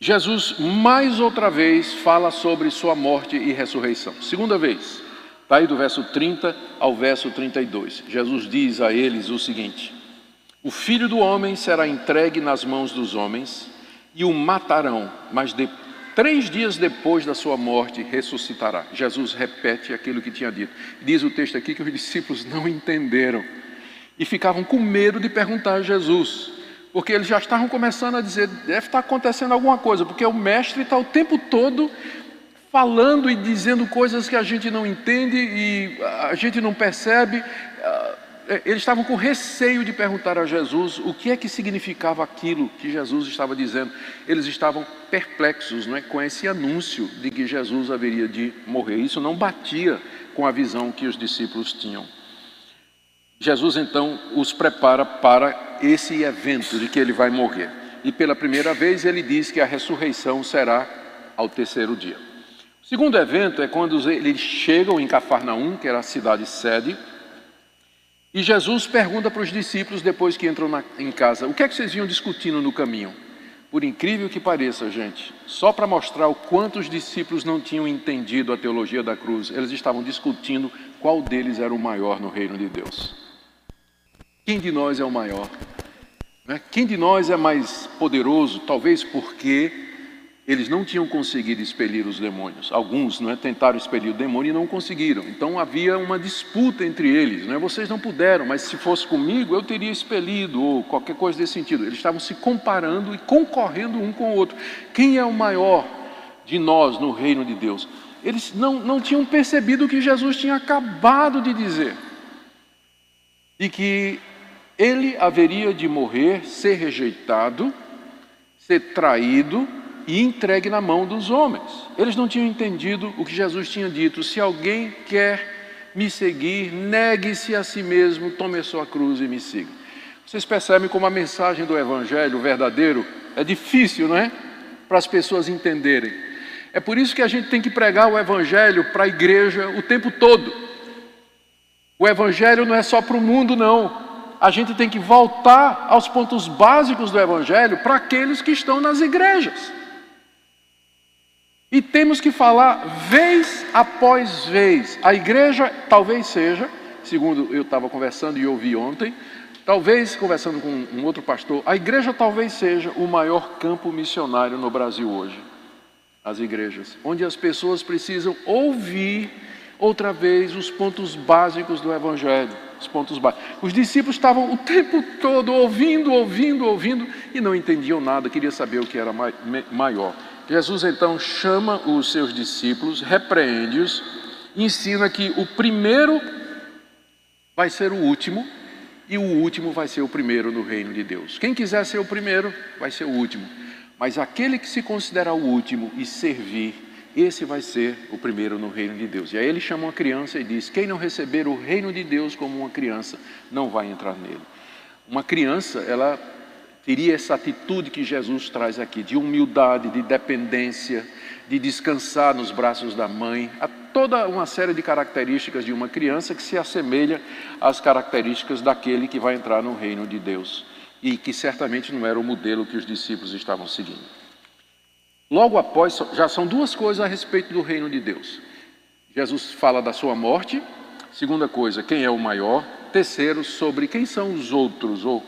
Jesus mais outra vez fala sobre sua morte e ressurreição. Segunda vez, está aí do verso 30 ao verso 32. Jesus diz a eles o seguinte: O filho do homem será entregue nas mãos dos homens e o matarão, mas de, três dias depois da sua morte ressuscitará. Jesus repete aquilo que tinha dito. Diz o texto aqui que os discípulos não entenderam e ficavam com medo de perguntar a Jesus, porque eles já estavam começando a dizer: deve estar acontecendo alguma coisa, porque o mestre está o tempo todo falando e dizendo coisas que a gente não entende e a gente não percebe. Ah, eles estavam com receio de perguntar a Jesus o que é que significava aquilo que Jesus estava dizendo. Eles estavam perplexos não é, com esse anúncio de que Jesus haveria de morrer. Isso não batia com a visão que os discípulos tinham. Jesus então os prepara para esse evento de que ele vai morrer. E pela primeira vez ele diz que a ressurreição será ao terceiro dia. O segundo evento é quando eles chegam em Cafarnaum, que era a cidade sede, e Jesus pergunta para os discípulos, depois que entram na, em casa, o que é que vocês iam discutindo no caminho? Por incrível que pareça, gente, só para mostrar o quanto os discípulos não tinham entendido a teologia da cruz, eles estavam discutindo qual deles era o maior no reino de Deus. Quem de nós é o maior? Né? Quem de nós é mais poderoso? Talvez porque eles não tinham conseguido expelir os demônios. Alguns não é, tentaram expelir o demônio e não conseguiram. Então havia uma disputa entre eles. Não é? Vocês não puderam, mas se fosse comigo eu teria expelido, ou qualquer coisa desse sentido. Eles estavam se comparando e concorrendo um com o outro. Quem é o maior de nós no reino de Deus? Eles não, não tinham percebido o que Jesus tinha acabado de dizer. De que ele haveria de morrer, ser rejeitado, ser traído e entregue na mão dos homens. Eles não tinham entendido o que Jesus tinha dito: se alguém quer me seguir, negue-se a si mesmo, tome a sua cruz e me siga. Vocês percebem como a mensagem do Evangelho verdadeiro é difícil, não é? para as pessoas entenderem. É por isso que a gente tem que pregar o Evangelho para a igreja o tempo todo. O Evangelho não é só para o mundo, não. A gente tem que voltar aos pontos básicos do Evangelho para aqueles que estão nas igrejas. E temos que falar vez após vez. A igreja talvez seja, segundo eu estava conversando e ouvi ontem, talvez conversando com um outro pastor, a igreja talvez seja o maior campo missionário no Brasil hoje. As igrejas, onde as pessoas precisam ouvir outra vez os pontos básicos do Evangelho. Os pontos básicos. Os discípulos estavam o tempo todo ouvindo, ouvindo, ouvindo e não entendiam nada, queria saber o que era maior. Jesus então chama os seus discípulos, repreende-os, ensina que o primeiro vai ser o último e o último vai ser o primeiro no reino de Deus. Quem quiser ser o primeiro vai ser o último, mas aquele que se considera o último e servir, esse vai ser o primeiro no reino de Deus. E aí ele chama uma criança e diz: Quem não receber o reino de Deus como uma criança, não vai entrar nele. Uma criança, ela teria essa atitude que Jesus traz aqui, de humildade, de dependência, de descansar nos braços da mãe, há toda uma série de características de uma criança que se assemelha às características daquele que vai entrar no reino de Deus e que certamente não era o modelo que os discípulos estavam seguindo. Logo após, já são duas coisas a respeito do reino de Deus. Jesus fala da sua morte, segunda coisa, quem é o maior, terceiro, sobre quem são os outros, ou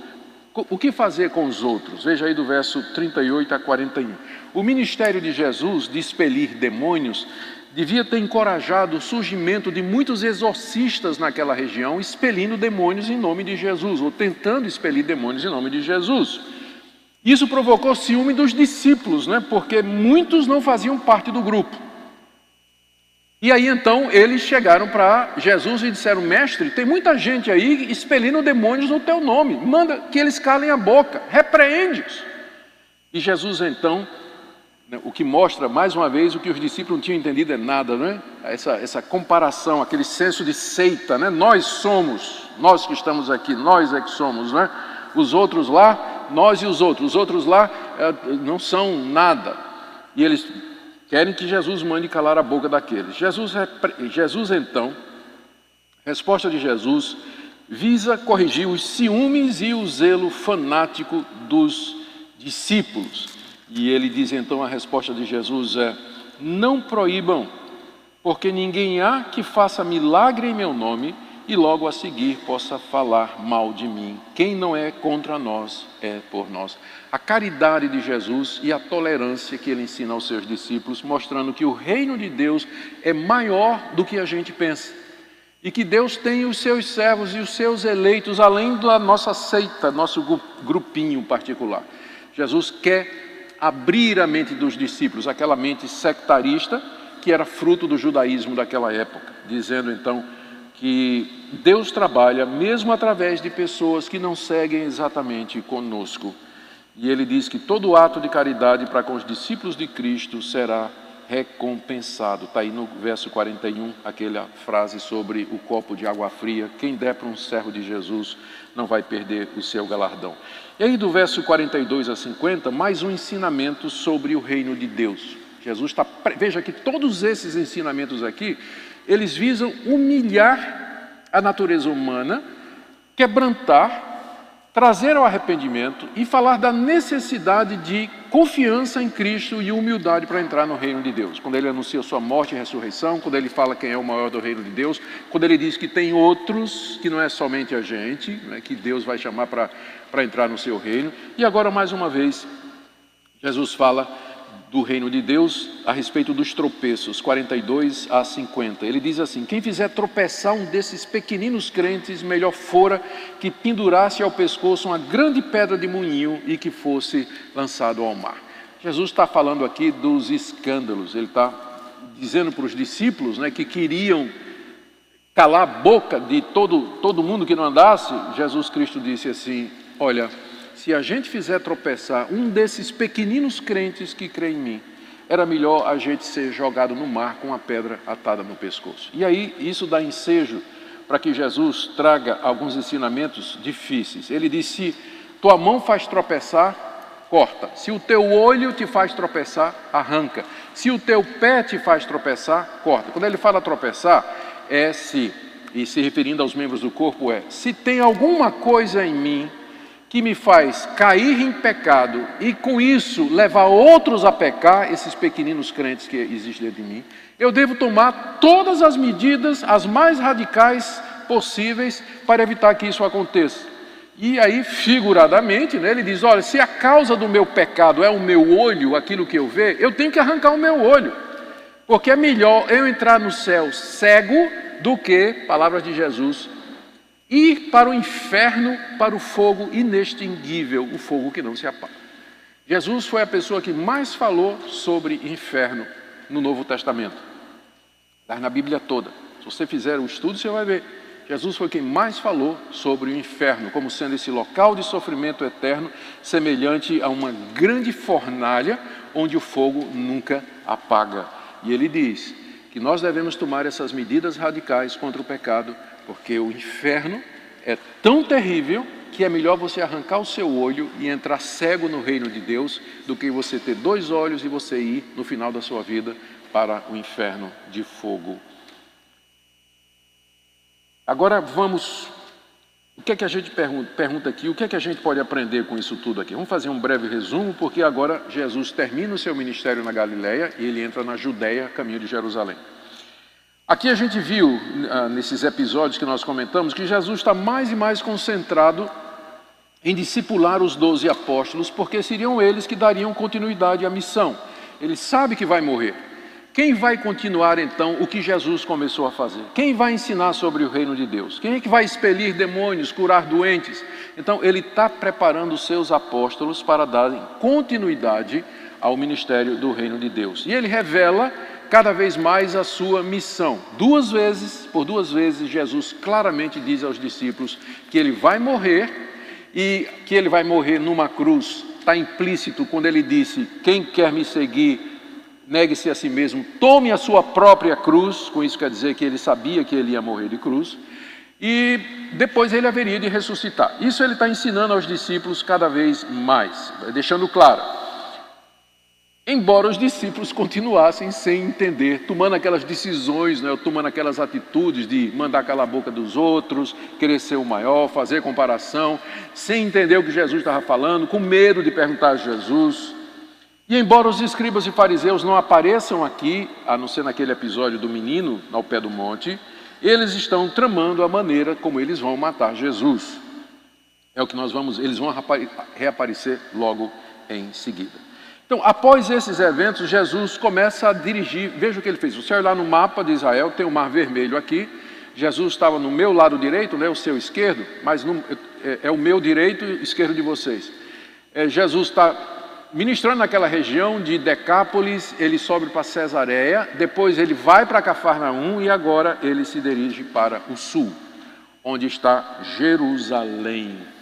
o que fazer com os outros? Veja aí do verso 38 a 41. O ministério de Jesus de expelir demônios devia ter encorajado o surgimento de muitos exorcistas naquela região, expelindo demônios em nome de Jesus, ou tentando expelir demônios em nome de Jesus. Isso provocou ciúme dos discípulos, né? porque muitos não faziam parte do grupo. E aí então eles chegaram para Jesus e disseram: Mestre, tem muita gente aí expelindo demônios no teu nome, manda que eles calem a boca, repreende-os. E Jesus então, né, o que mostra mais uma vez o que os discípulos não tinham entendido é nada, né? Essa, essa comparação, aquele senso de seita, né? Nós somos, nós que estamos aqui, nós é que somos, né? Os outros lá, nós e os outros, os outros lá é, não são nada. E eles Querem que Jesus mande calar a boca daqueles. Jesus, Jesus então, resposta de Jesus, visa corrigir os ciúmes e o zelo fanático dos discípulos. E ele diz então a resposta de Jesus é: Não proíbam, porque ninguém há que faça milagre em meu nome e logo a seguir possa falar mal de mim. Quem não é contra nós é por nós. A caridade de Jesus e a tolerância que ele ensina aos seus discípulos, mostrando que o reino de Deus é maior do que a gente pensa. E que Deus tem os seus servos e os seus eleitos, além da nossa seita, nosso grupinho particular. Jesus quer abrir a mente dos discípulos, aquela mente sectarista que era fruto do judaísmo daquela época, dizendo então que Deus trabalha mesmo através de pessoas que não seguem exatamente conosco. E ele diz que todo ato de caridade para com os discípulos de Cristo será recompensado. Está aí no verso 41, aquela frase sobre o copo de água fria: quem der para um servo de Jesus não vai perder o seu galardão. E aí, do verso 42 a 50, mais um ensinamento sobre o reino de Deus. Jesus está. Veja que todos esses ensinamentos aqui eles visam humilhar a natureza humana, quebrantar, trazer ao arrependimento e falar da necessidade de confiança em Cristo e humildade para entrar no reino de Deus. Quando ele anuncia sua morte e ressurreição, quando ele fala quem é o maior do reino de Deus, quando ele diz que tem outros, que não é somente a gente, né, que Deus vai chamar para entrar no seu reino. E agora, mais uma vez, Jesus fala do reino de Deus a respeito dos tropeços, 42 a 50. Ele diz assim: Quem fizer tropeçar um desses pequeninos crentes, melhor fora que pendurasse ao pescoço uma grande pedra de moinho e que fosse lançado ao mar. Jesus está falando aqui dos escândalos, ele está dizendo para os discípulos né, que queriam calar a boca de todo, todo mundo que não andasse. Jesus Cristo disse assim: Olha, se a gente fizer tropeçar um desses pequeninos crentes que crê em mim, era melhor a gente ser jogado no mar com a pedra atada no pescoço. E aí isso dá ensejo para que Jesus traga alguns ensinamentos difíceis. Ele disse: se tua mão faz tropeçar, corta. Se o teu olho te faz tropeçar, arranca. Se o teu pé te faz tropeçar, corta. Quando ele fala tropeçar, é se, e se referindo aos membros do corpo, é se tem alguma coisa em mim que me faz cair em pecado e com isso levar outros a pecar, esses pequeninos crentes que existem dentro de mim, eu devo tomar todas as medidas, as mais radicais possíveis, para evitar que isso aconteça. E aí, figuradamente, né, ele diz: olha, se a causa do meu pecado é o meu olho, aquilo que eu vejo, eu tenho que arrancar o meu olho. Porque é melhor eu entrar no céu cego do que, palavras de Jesus, ir para o inferno, para o fogo inextinguível, o fogo que não se apaga. Jesus foi a pessoa que mais falou sobre inferno no Novo Testamento, está na Bíblia toda. Se você fizer o estudo, você vai ver. Jesus foi quem mais falou sobre o inferno, como sendo esse local de sofrimento eterno, semelhante a uma grande fornalha onde o fogo nunca apaga. E ele diz que nós devemos tomar essas medidas radicais contra o pecado, porque o inferno é tão terrível que é melhor você arrancar o seu olho e entrar cego no reino de Deus do que você ter dois olhos e você ir no final da sua vida para o inferno de fogo Agora vamos. O que é que a gente pergunta, pergunta aqui? O que é que a gente pode aprender com isso tudo aqui? Vamos fazer um breve resumo, porque agora Jesus termina o seu ministério na Galiléia e ele entra na Judéia, caminho de Jerusalém. Aqui a gente viu, ah, nesses episódios que nós comentamos, que Jesus está mais e mais concentrado em discipular os doze apóstolos, porque seriam eles que dariam continuidade à missão. Ele sabe que vai morrer. Quem vai continuar então o que Jesus começou a fazer? Quem vai ensinar sobre o reino de Deus? Quem é que vai expelir demônios, curar doentes? Então, ele está preparando os seus apóstolos para darem continuidade ao ministério do reino de Deus. E ele revela cada vez mais a sua missão. Duas vezes, por duas vezes, Jesus claramente diz aos discípulos que ele vai morrer e que ele vai morrer numa cruz. Está implícito quando ele disse: Quem quer me seguir, negue-se a si mesmo, tome a sua própria cruz, com isso quer dizer que ele sabia que ele ia morrer de cruz, e depois ele haveria de ressuscitar. Isso ele está ensinando aos discípulos cada vez mais, deixando claro. Embora os discípulos continuassem sem entender, tomando aquelas decisões, né, tomando aquelas atitudes de mandar calar a boca dos outros, querer ser o maior, fazer comparação, sem entender o que Jesus estava falando, com medo de perguntar a Jesus, e embora os escribas e fariseus não apareçam aqui, a não ser naquele episódio do menino ao pé do monte, eles estão tramando a maneira como eles vão matar Jesus. É o que nós vamos, eles vão reaparecer logo em seguida. Então, após esses eventos, Jesus começa a dirigir. Veja o que ele fez. Você olha lá no mapa de Israel, tem o Mar Vermelho aqui. Jesus estava no meu lado direito, né, o seu esquerdo, mas no, é, é, o meu direito e esquerdo de vocês. É, Jesus está ministrando naquela região de Decápolis, ele sobe para Cesareia, depois ele vai para Cafarnaum e agora ele se dirige para o sul, onde está Jerusalém.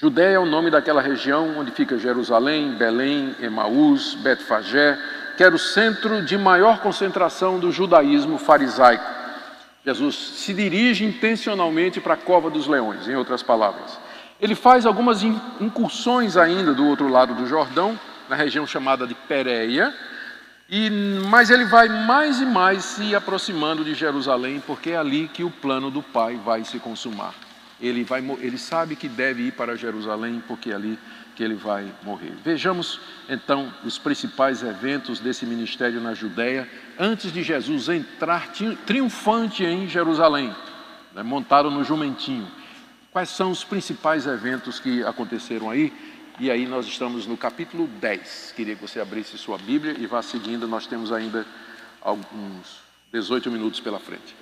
Judéia é o nome daquela região onde fica Jerusalém, Belém, Emaús, Betfagé, que era o centro de maior concentração do judaísmo farisaico. Jesus se dirige intencionalmente para a cova dos leões, em outras palavras. Ele faz algumas incursões ainda do outro lado do Jordão, na região chamada de Pérea, e, mas ele vai mais e mais se aproximando de Jerusalém, porque é ali que o plano do Pai vai se consumar. Ele, vai, ele sabe que deve ir para Jerusalém, porque é ali que ele vai morrer. Vejamos então os principais eventos desse ministério na Judéia, antes de Jesus entrar triunfante em Jerusalém, né, montado no jumentinho. Quais são os principais eventos que aconteceram aí? E aí nós estamos no capítulo 10. Queria que você abrisse sua Bíblia e vá seguindo, nós temos ainda alguns 18 minutos pela frente.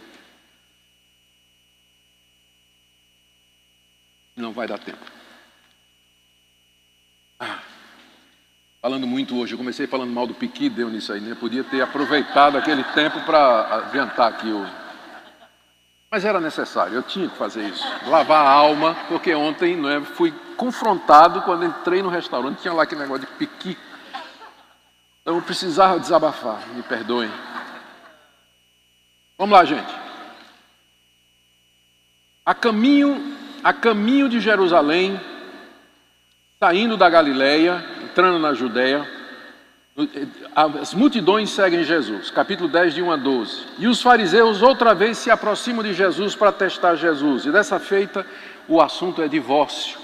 Não vai dar tempo. Ah, falando muito hoje, eu comecei falando mal do Piqui, deu nisso aí, né? Podia ter aproveitado aquele tempo para adiantar aqui o mas era necessário, eu tinha que fazer isso. Lavar a alma, porque ontem não é, fui confrontado quando entrei no restaurante, tinha lá aquele negócio de piqui. Então eu precisava desabafar, me perdoem. Vamos lá, gente. A caminho, a caminho de Jerusalém, saindo da Galileia, entrando na Judéia, as multidões seguem Jesus, capítulo 10, de 1 a 12. E os fariseus outra vez se aproximam de Jesus para testar Jesus. E dessa feita, o assunto é divórcio.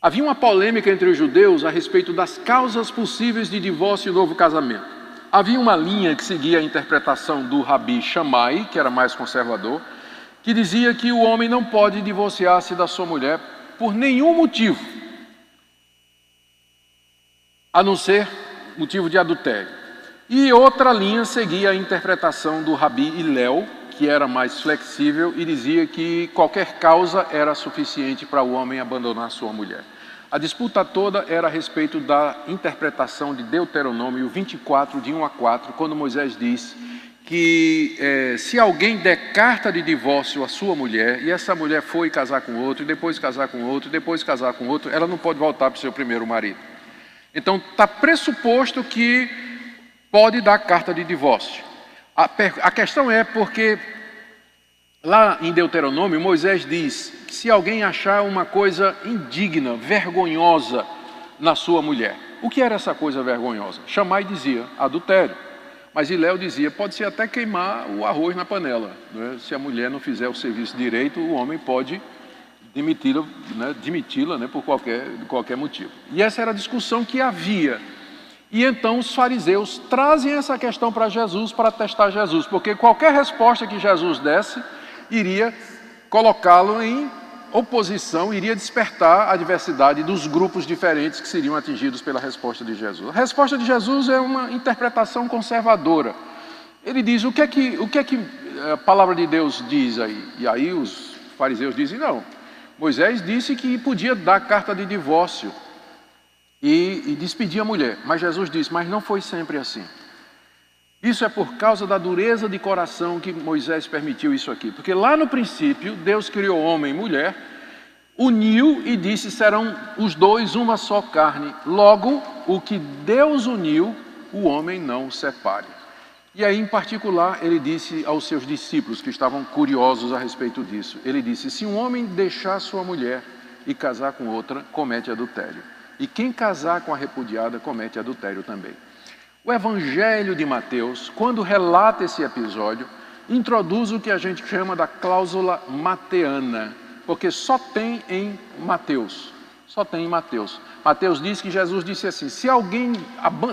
Havia uma polêmica entre os judeus a respeito das causas possíveis de divórcio e novo casamento. Havia uma linha que seguia a interpretação do Rabi Shammai, que era mais conservador, que dizia que o homem não pode divorciar-se da sua mulher por nenhum motivo, a não ser motivo de adultério. E outra linha seguia a interpretação do Rabi Hillel, que era mais flexível e dizia que qualquer causa era suficiente para o homem abandonar sua mulher. A disputa toda era a respeito da interpretação de Deuteronômio 24, de 1 a 4, quando Moisés diz que é, se alguém der carta de divórcio à sua mulher, e essa mulher foi casar com outro, e depois casar com outro, e depois casar com outro, ela não pode voltar para o seu primeiro marido. Então está pressuposto que pode dar carta de divórcio. A, a questão é porque lá em Deuteronômio, Moisés diz se alguém achar uma coisa indigna, vergonhosa na sua mulher, o que era essa coisa vergonhosa? Chamai dizia adultério. Mas Iléu dizia, pode ser até queimar o arroz na panela. Né? Se a mulher não fizer o serviço direito, o homem pode demiti-la né, demiti né, por qualquer, qualquer motivo. E essa era a discussão que havia. E então os fariseus trazem essa questão para Jesus para testar Jesus, porque qualquer resposta que Jesus desse iria colocá-lo em oposição, iria despertar a diversidade dos grupos diferentes que seriam atingidos pela resposta de Jesus. A resposta de Jesus é uma interpretação conservadora. Ele diz: o que é que, o que, é que a palavra de Deus diz aí? E aí os fariseus dizem: não, Moisés disse que podia dar carta de divórcio e, e despedir a mulher, mas Jesus disse: Mas não foi sempre assim. Isso é por causa da dureza de coração que Moisés permitiu isso aqui. Porque lá no princípio, Deus criou homem e mulher, uniu e disse: serão os dois uma só carne. Logo, o que Deus uniu, o homem não separe. E aí, em particular, ele disse aos seus discípulos que estavam curiosos a respeito disso: ele disse, se um homem deixar sua mulher e casar com outra, comete adultério. E quem casar com a repudiada, comete adultério também. O Evangelho de Mateus, quando relata esse episódio, introduz o que a gente chama da cláusula mateana, porque só tem em Mateus. Só tem em Mateus. Mateus diz que Jesus disse assim: se alguém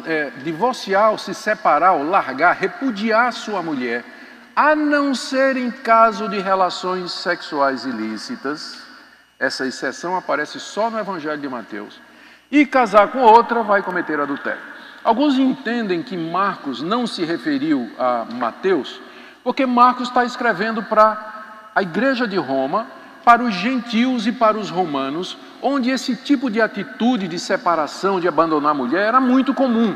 é, divorciar ou se separar ou largar, repudiar sua mulher, a não ser em caso de relações sexuais ilícitas, essa exceção aparece só no Evangelho de Mateus, e casar com outra vai cometer adultério. Alguns entendem que Marcos não se referiu a Mateus, porque Marcos está escrevendo para a igreja de Roma, para os gentios e para os romanos, onde esse tipo de atitude de separação, de abandonar a mulher, era muito comum.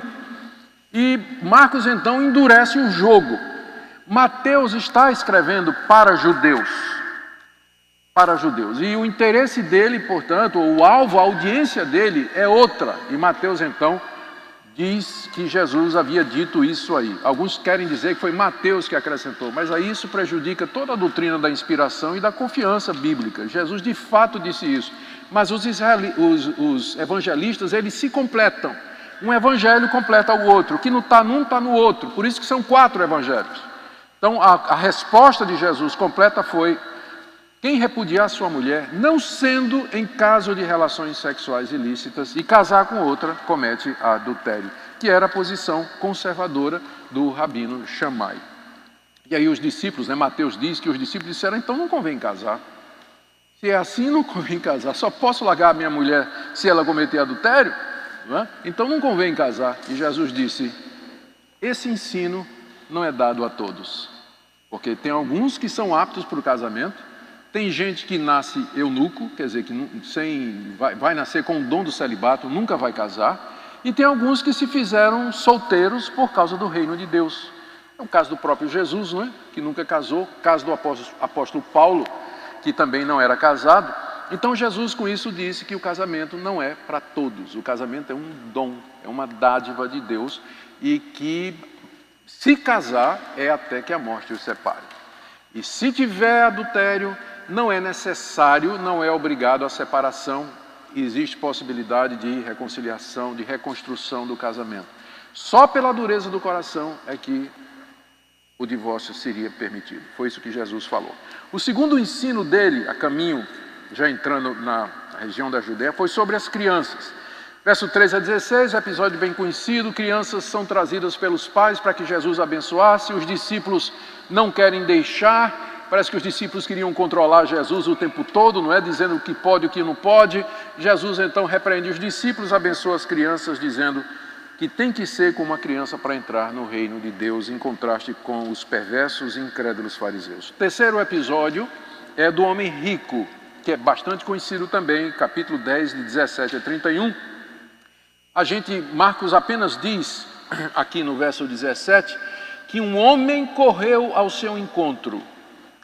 E Marcos então endurece o jogo. Mateus está escrevendo para judeus. Para judeus. E o interesse dele, portanto, o alvo, a audiência dele é outra. E Mateus então diz que Jesus havia dito isso aí. Alguns querem dizer que foi Mateus que acrescentou, mas aí isso prejudica toda a doutrina da inspiração e da confiança bíblica. Jesus de fato disse isso. Mas os, os, os evangelistas, eles se completam. Um evangelho completa o outro. O que não está num, está no outro. Por isso que são quatro evangelhos. Então, a, a resposta de Jesus completa foi quem repudiar sua mulher, não sendo em caso de relações sexuais ilícitas, e casar com outra, comete adultério, que era a posição conservadora do rabino Shammai. E aí os discípulos, né, Mateus diz que os discípulos disseram, então não convém casar. Se é assim, não convém casar. Só posso largar a minha mulher se ela cometer adultério? Não é? Então não convém casar. E Jesus disse: esse ensino não é dado a todos. Porque tem alguns que são aptos para o casamento, tem gente que nasce eunuco, quer dizer, que sem, vai, vai nascer com o dom do celibato, nunca vai casar, e tem alguns que se fizeram solteiros por causa do reino de Deus. É o caso do próprio Jesus, não é? que nunca casou, o caso do apóstolo, apóstolo Paulo, que também não era casado. Então Jesus com isso disse que o casamento não é para todos, o casamento é um dom, é uma dádiva de Deus e que se casar é até que a morte os separe. E se tiver adultério, não é necessário, não é obrigado a separação existe possibilidade de reconciliação, de reconstrução do casamento. Só pela dureza do coração é que o divórcio seria permitido. Foi isso que Jesus falou. O segundo ensino dele, a caminho, já entrando na região da Judéia, foi sobre as crianças. Verso 13 a 16, episódio bem conhecido: crianças são trazidas pelos pais para que Jesus abençoasse, os discípulos não querem deixar, parece que os discípulos queriam controlar Jesus o tempo todo, não é? Dizendo o que pode e o que não pode. Jesus então repreende os discípulos, abençoa as crianças, dizendo que tem que ser como uma criança para entrar no reino de Deus, em contraste com os perversos e incrédulos fariseus. Terceiro episódio é do homem rico, que é bastante conhecido também, capítulo 10, de 17 a 31. A gente, Marcos apenas diz, aqui no verso 17, que um homem correu ao seu encontro,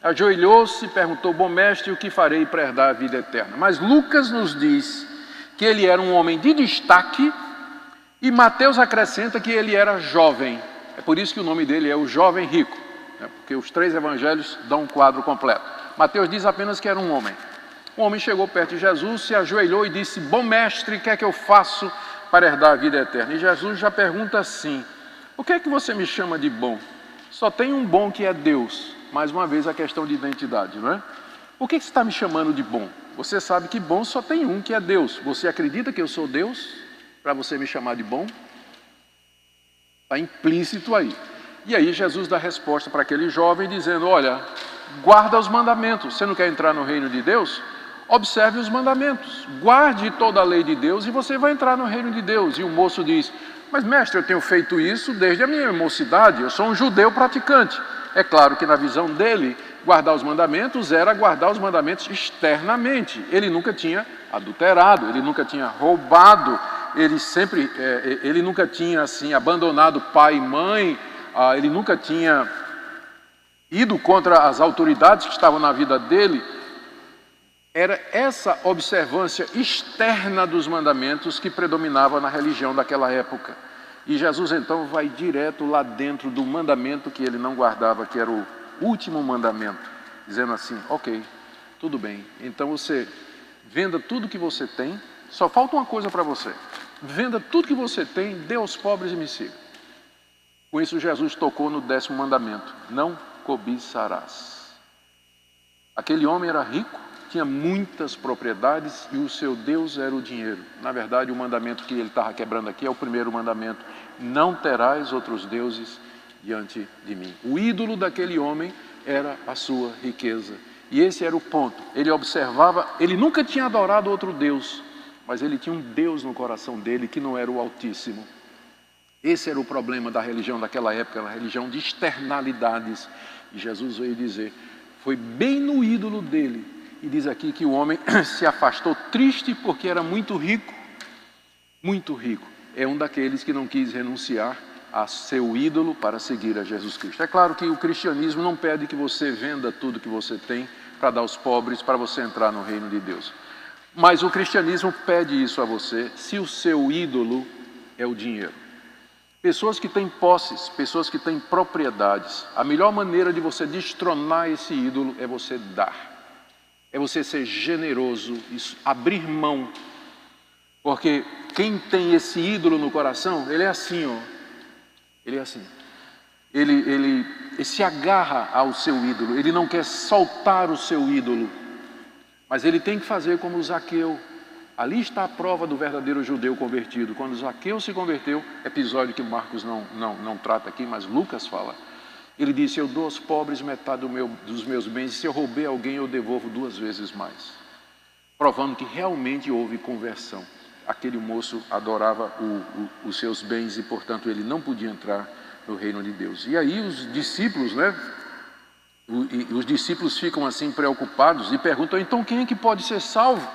ajoelhou-se e perguntou: Bom mestre, o que farei para herdar a vida eterna? Mas Lucas nos diz que ele era um homem de destaque e Mateus acrescenta que ele era jovem. É por isso que o nome dele é o jovem rico, né? porque os três evangelhos dão um quadro completo. Mateus diz apenas que era um homem. Um homem chegou perto de Jesus, se ajoelhou e disse: Bom mestre, o que é que eu faço para herdar a vida eterna? E Jesus já pergunta assim: O que é que você me chama de bom? Só tem um bom que é Deus. Mais uma vez a questão de identidade, não é? O que, que você está me chamando de bom? Você sabe que bom só tem um que é Deus. Você acredita que eu sou Deus? para você me chamar de bom? Está implícito aí. E aí Jesus dá resposta para aquele jovem dizendo: Olha, guarda os mandamentos. Você não quer entrar no reino de Deus? Observe os mandamentos. Guarde toda a lei de Deus e você vai entrar no reino de Deus. E o moço diz: Mas mestre, eu tenho feito isso desde a minha mocidade. Eu sou um judeu praticante. É claro que na visão dele, guardar os mandamentos era guardar os mandamentos externamente. Ele nunca tinha adulterado, ele nunca tinha roubado, ele sempre, é, é, ele nunca tinha assim abandonado pai e mãe, ah, ele nunca tinha ido contra as autoridades que estavam na vida dele. Era essa observância externa dos mandamentos que predominava na religião daquela época. E Jesus então vai direto lá dentro do mandamento que ele não guardava, que era o último mandamento, dizendo assim: Ok, tudo bem, então você venda tudo que você tem, só falta uma coisa para você. Venda tudo que você tem, dê aos pobres e me siga. Com isso, Jesus tocou no décimo mandamento: não cobiçarás. Aquele homem era rico, tinha muitas propriedades e o seu Deus era o dinheiro. Na verdade, o mandamento que ele estava quebrando aqui é o primeiro mandamento: não terás outros deuses diante de mim. O ídolo daquele homem era a sua riqueza. E esse era o ponto. Ele observava, ele nunca tinha adorado outro Deus, mas ele tinha um Deus no coração dele que não era o Altíssimo. Esse era o problema da religião daquela época, a religião de externalidades. E Jesus veio dizer: foi bem no ídolo dele. E diz aqui que o homem se afastou triste porque era muito rico. Muito rico. É um daqueles que não quis renunciar a seu ídolo para seguir a Jesus Cristo. É claro que o cristianismo não pede que você venda tudo que você tem para dar aos pobres, para você entrar no reino de Deus. Mas o cristianismo pede isso a você se o seu ídolo é o dinheiro. Pessoas que têm posses, pessoas que têm propriedades, a melhor maneira de você destronar esse ídolo é você dar, é você ser generoso, abrir mão. Porque quem tem esse ídolo no coração, ele é assim, ó. Ele é assim. Ele, ele, ele se agarra ao seu ídolo, ele não quer soltar o seu ídolo. Mas ele tem que fazer como Zaqueu. Ali está a prova do verdadeiro judeu convertido. Quando Zaqueu se converteu, episódio que Marcos não, não, não trata aqui, mas Lucas fala. Ele disse: Eu dou aos pobres metade do meu, dos meus bens, e se eu roubei alguém, eu devolvo duas vezes mais. Provando que realmente houve conversão. Aquele moço adorava o, o, os seus bens e, portanto, ele não podia entrar no reino de Deus. E aí os discípulos, né, os discípulos ficam assim preocupados e perguntam: então quem é que pode ser salvo?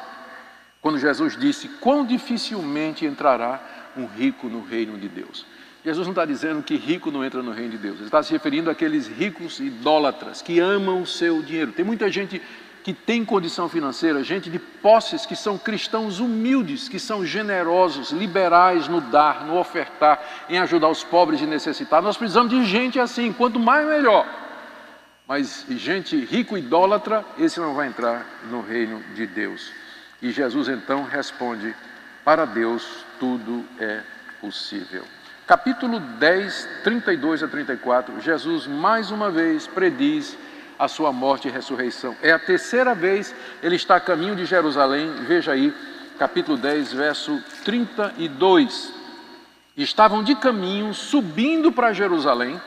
Quando Jesus disse: quão dificilmente entrará um rico no reino de Deus. Jesus não está dizendo que rico não entra no reino de Deus, ele está se referindo àqueles ricos idólatras que amam o seu dinheiro. Tem muita gente que tem condição financeira, gente de posses que são cristãos humildes, que são generosos, liberais no dar, no ofertar, em ajudar os pobres e necessitados. Nós precisamos de gente assim, quanto mais melhor. Mas gente rico idólatra, esse não vai entrar no reino de Deus. E Jesus então responde: Para Deus tudo é possível. Capítulo 10, 32 a 34, Jesus mais uma vez prediz a sua morte e ressurreição. É a terceira vez ele está a caminho de Jerusalém. Veja aí, capítulo 10, verso 32. Estavam de caminho, subindo para Jerusalém.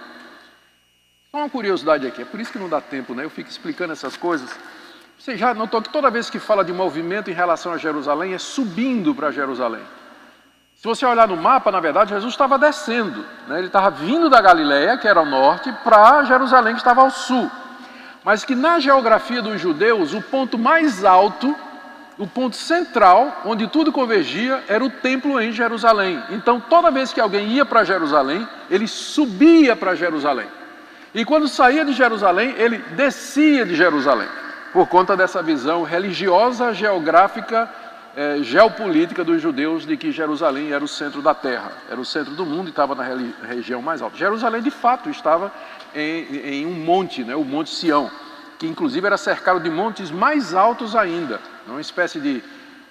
Só uma curiosidade aqui, é por isso que não dá tempo, né? Eu fico explicando essas coisas. Você já notou que toda vez que fala de movimento em relação a Jerusalém, é subindo para Jerusalém. Se você olhar no mapa, na verdade, Jesus estava descendo. Né? Ele estava vindo da Galiléia, que era ao norte, para Jerusalém, que estava ao sul. Mas que na geografia dos judeus, o ponto mais alto, o ponto central, onde tudo convergia, era o templo em Jerusalém. Então, toda vez que alguém ia para Jerusalém, ele subia para Jerusalém. E quando saía de Jerusalém, ele descia de Jerusalém, por conta dessa visão religiosa, geográfica é, geopolítica dos judeus de que Jerusalém era o centro da terra, era o centro do mundo e estava na região mais alta. Jerusalém, de fato, estava em, em um monte, né, o Monte Sião, que inclusive era cercado de montes mais altos ainda, uma espécie de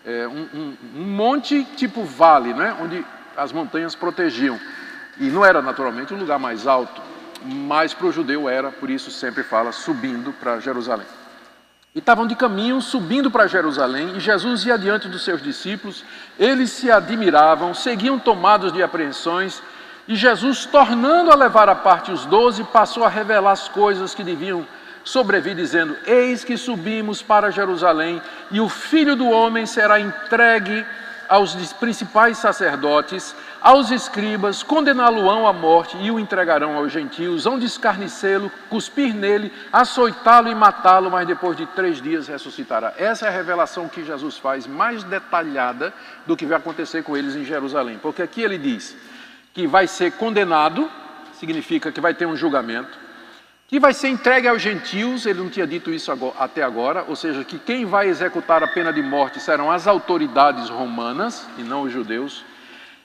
é, um, um, um, monte tipo vale, né, onde as montanhas protegiam. E não era naturalmente um lugar mais alto, mas para o judeu era, por isso sempre fala, subindo para Jerusalém. E estavam de caminho, subindo para Jerusalém, e Jesus ia diante dos seus discípulos, eles se admiravam, seguiam tomados de apreensões, e Jesus, tornando a levar à parte os doze, passou a revelar as coisas que deviam sobrevir, dizendo: Eis que subimos para Jerusalém, e o filho do homem será entregue aos principais sacerdotes, aos escribas, condená-lo-ão à morte e o entregarão aos gentios, vão descarnicê-lo, cuspir nele, açoitá-lo e matá-lo, mas depois de três dias ressuscitará. Essa é a revelação que Jesus faz mais detalhada do que vai acontecer com eles em Jerusalém, porque aqui ele diz que vai ser condenado, significa que vai ter um julgamento, que vai ser entregue aos gentios, ele não tinha dito isso até agora, ou seja, que quem vai executar a pena de morte serão as autoridades romanas e não os judeus,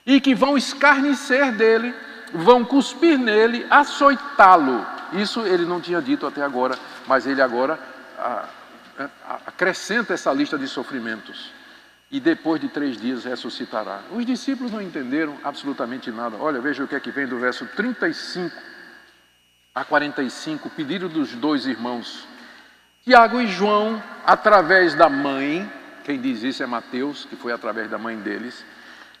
e que vão escarnecer dele, vão cuspir nele, açoitá-lo. Isso ele não tinha dito até agora, mas ele agora acrescenta essa lista de sofrimentos. E depois de três dias ressuscitará. Os discípulos não entenderam absolutamente nada. Olha, veja o que é que vem do verso 35 a 45, pedido dos dois irmãos. Tiago e João, através da mãe, quem diz isso é Mateus, que foi através da mãe deles,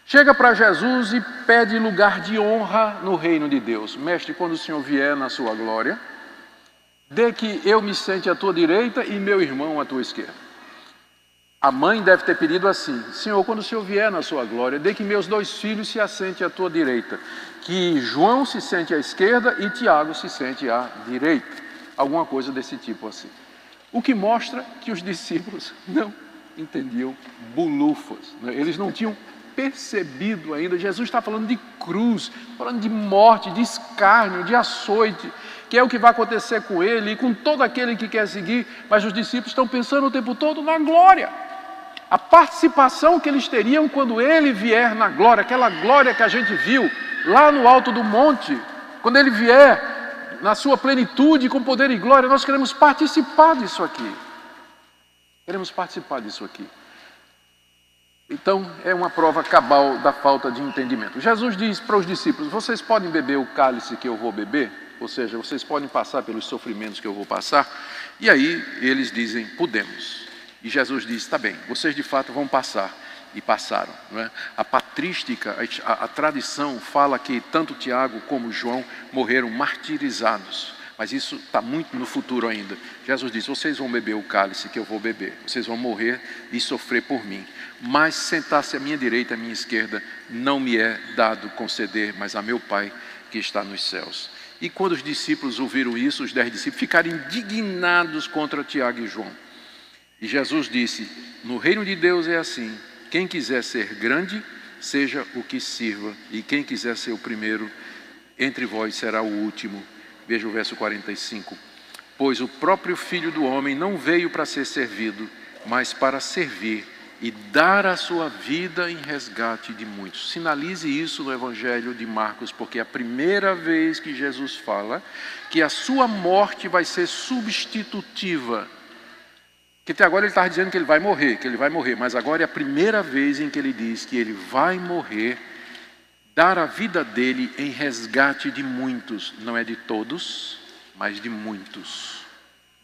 chega para Jesus e pede lugar de honra no reino de Deus. Mestre, quando o Senhor vier na sua glória, dê que eu me sente à tua direita e meu irmão à tua esquerda. A mãe deve ter pedido assim: Senhor, quando o Senhor vier na sua glória, dê que meus dois filhos se assentem à tua direita, que João se sente à esquerda e Tiago se sente à direita. Alguma coisa desse tipo assim. O que mostra que os discípulos não entendiam bulufas, né? eles não tinham percebido ainda. Jesus está falando de cruz, falando de morte, de escárnio, de açoite, que é o que vai acontecer com ele e com todo aquele que quer seguir, mas os discípulos estão pensando o tempo todo na glória a participação que eles teriam quando ele vier na glória, aquela glória que a gente viu lá no alto do monte, quando ele vier na sua plenitude, com poder e glória, nós queremos participar disso aqui. Queremos participar disso aqui. Então, é uma prova cabal da falta de entendimento. Jesus diz para os discípulos: Vocês podem beber o cálice que eu vou beber? Ou seja, vocês podem passar pelos sofrimentos que eu vou passar? E aí eles dizem: Podemos. E Jesus disse: está bem, vocês de fato vão passar. E passaram. É? A patrística, a, a tradição fala que tanto Tiago como João morreram martirizados. Mas isso está muito no futuro ainda. Jesus disse: Vocês vão beber o cálice que eu vou beber, vocês vão morrer e sofrer por mim. Mas sentar-se à minha direita, à minha esquerda, não me é dado conceder, mas a meu Pai que está nos céus. E quando os discípulos ouviram isso, os dez discípulos ficaram indignados contra Tiago e João. E Jesus disse: No reino de Deus é assim: quem quiser ser grande, seja o que sirva, e quem quiser ser o primeiro entre vós será o último. Veja o verso 45. Pois o próprio Filho do Homem não veio para ser servido, mas para servir e dar a sua vida em resgate de muitos. Sinalize isso no Evangelho de Marcos, porque é a primeira vez que Jesus fala que a sua morte vai ser substitutiva Que até agora ele estava dizendo que ele vai morrer, que ele vai morrer, mas agora é a primeira vez em que ele diz que ele vai morrer, dar a vida dele em resgate de muitos, não é de todos, mas de muitos.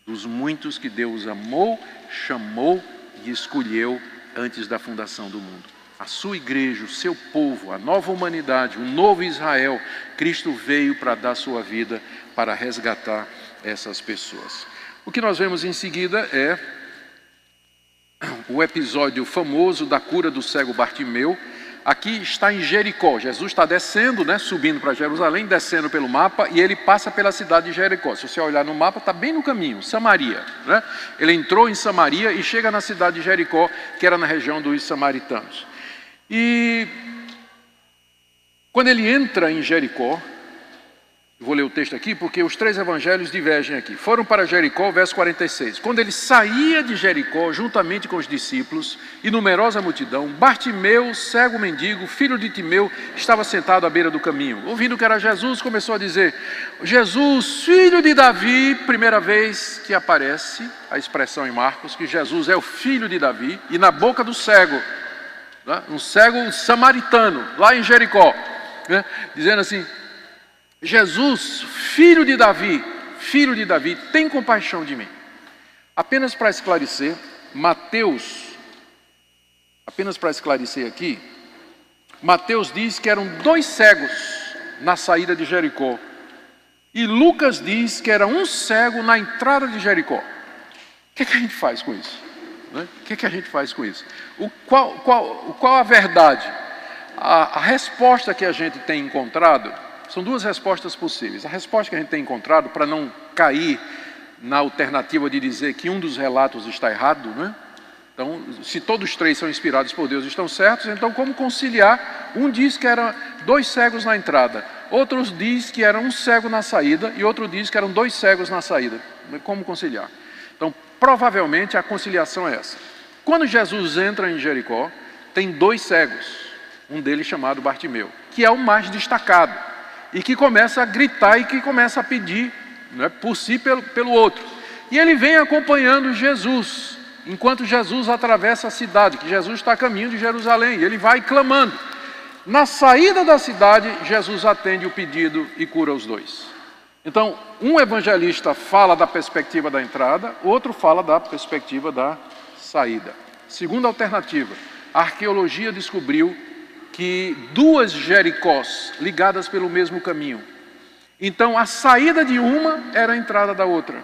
Dos muitos que Deus amou, chamou e escolheu antes da fundação do mundo. A sua igreja, o seu povo, a nova humanidade, o novo Israel, Cristo veio para dar sua vida para resgatar essas pessoas. O que nós vemos em seguida é o episódio famoso da cura do cego Bartimeu. Aqui está em Jericó. Jesus está descendo, né, subindo para Jerusalém, descendo pelo mapa, e ele passa pela cidade de Jericó. Se você olhar no mapa, está bem no caminho, Samaria. Né? Ele entrou em Samaria e chega na cidade de Jericó, que era na região dos samaritanos. E quando ele entra em Jericó, Vou ler o texto aqui porque os três evangelhos divergem aqui. Foram para Jericó, verso 46. Quando ele saía de Jericó, juntamente com os discípulos e numerosa multidão, Bartimeu, cego mendigo, filho de Timeu, estava sentado à beira do caminho. Ouvindo que era Jesus, começou a dizer: Jesus, filho de Davi, primeira vez que aparece a expressão em Marcos que Jesus é o filho de Davi, e na boca do cego, né? um cego samaritano, lá em Jericó, né? dizendo assim: Jesus, filho de Davi, filho de Davi, tem compaixão de mim. Apenas para esclarecer, Mateus, apenas para esclarecer aqui, Mateus diz que eram dois cegos na saída de Jericó. E Lucas diz que era um cego na entrada de Jericó. O que, é que a gente faz com isso? Né? O que, é que a gente faz com isso? O, qual, qual, qual a verdade? A, a resposta que a gente tem encontrado são duas respostas possíveis. A resposta que a gente tem encontrado, para não cair na alternativa de dizer que um dos relatos está errado, né? Então, se todos os três são inspirados por Deus estão certos, então como conciliar? Um diz que eram dois cegos na entrada, outros diz que era um cego na saída e outro diz que eram dois cegos na saída. Como conciliar? Então, provavelmente a conciliação é essa. Quando Jesus entra em Jericó, tem dois cegos, um deles chamado Bartimeu, que é o mais destacado e que começa a gritar e que começa a pedir né, por si pelo, pelo outro. E ele vem acompanhando Jesus, enquanto Jesus atravessa a cidade, que Jesus está a caminho de Jerusalém, e ele vai clamando. Na saída da cidade, Jesus atende o pedido e cura os dois. Então, um evangelista fala da perspectiva da entrada, outro fala da perspectiva da saída. Segunda alternativa, a arqueologia descobriu que duas Jericós ligadas pelo mesmo caminho. Então a saída de uma era a entrada da outra.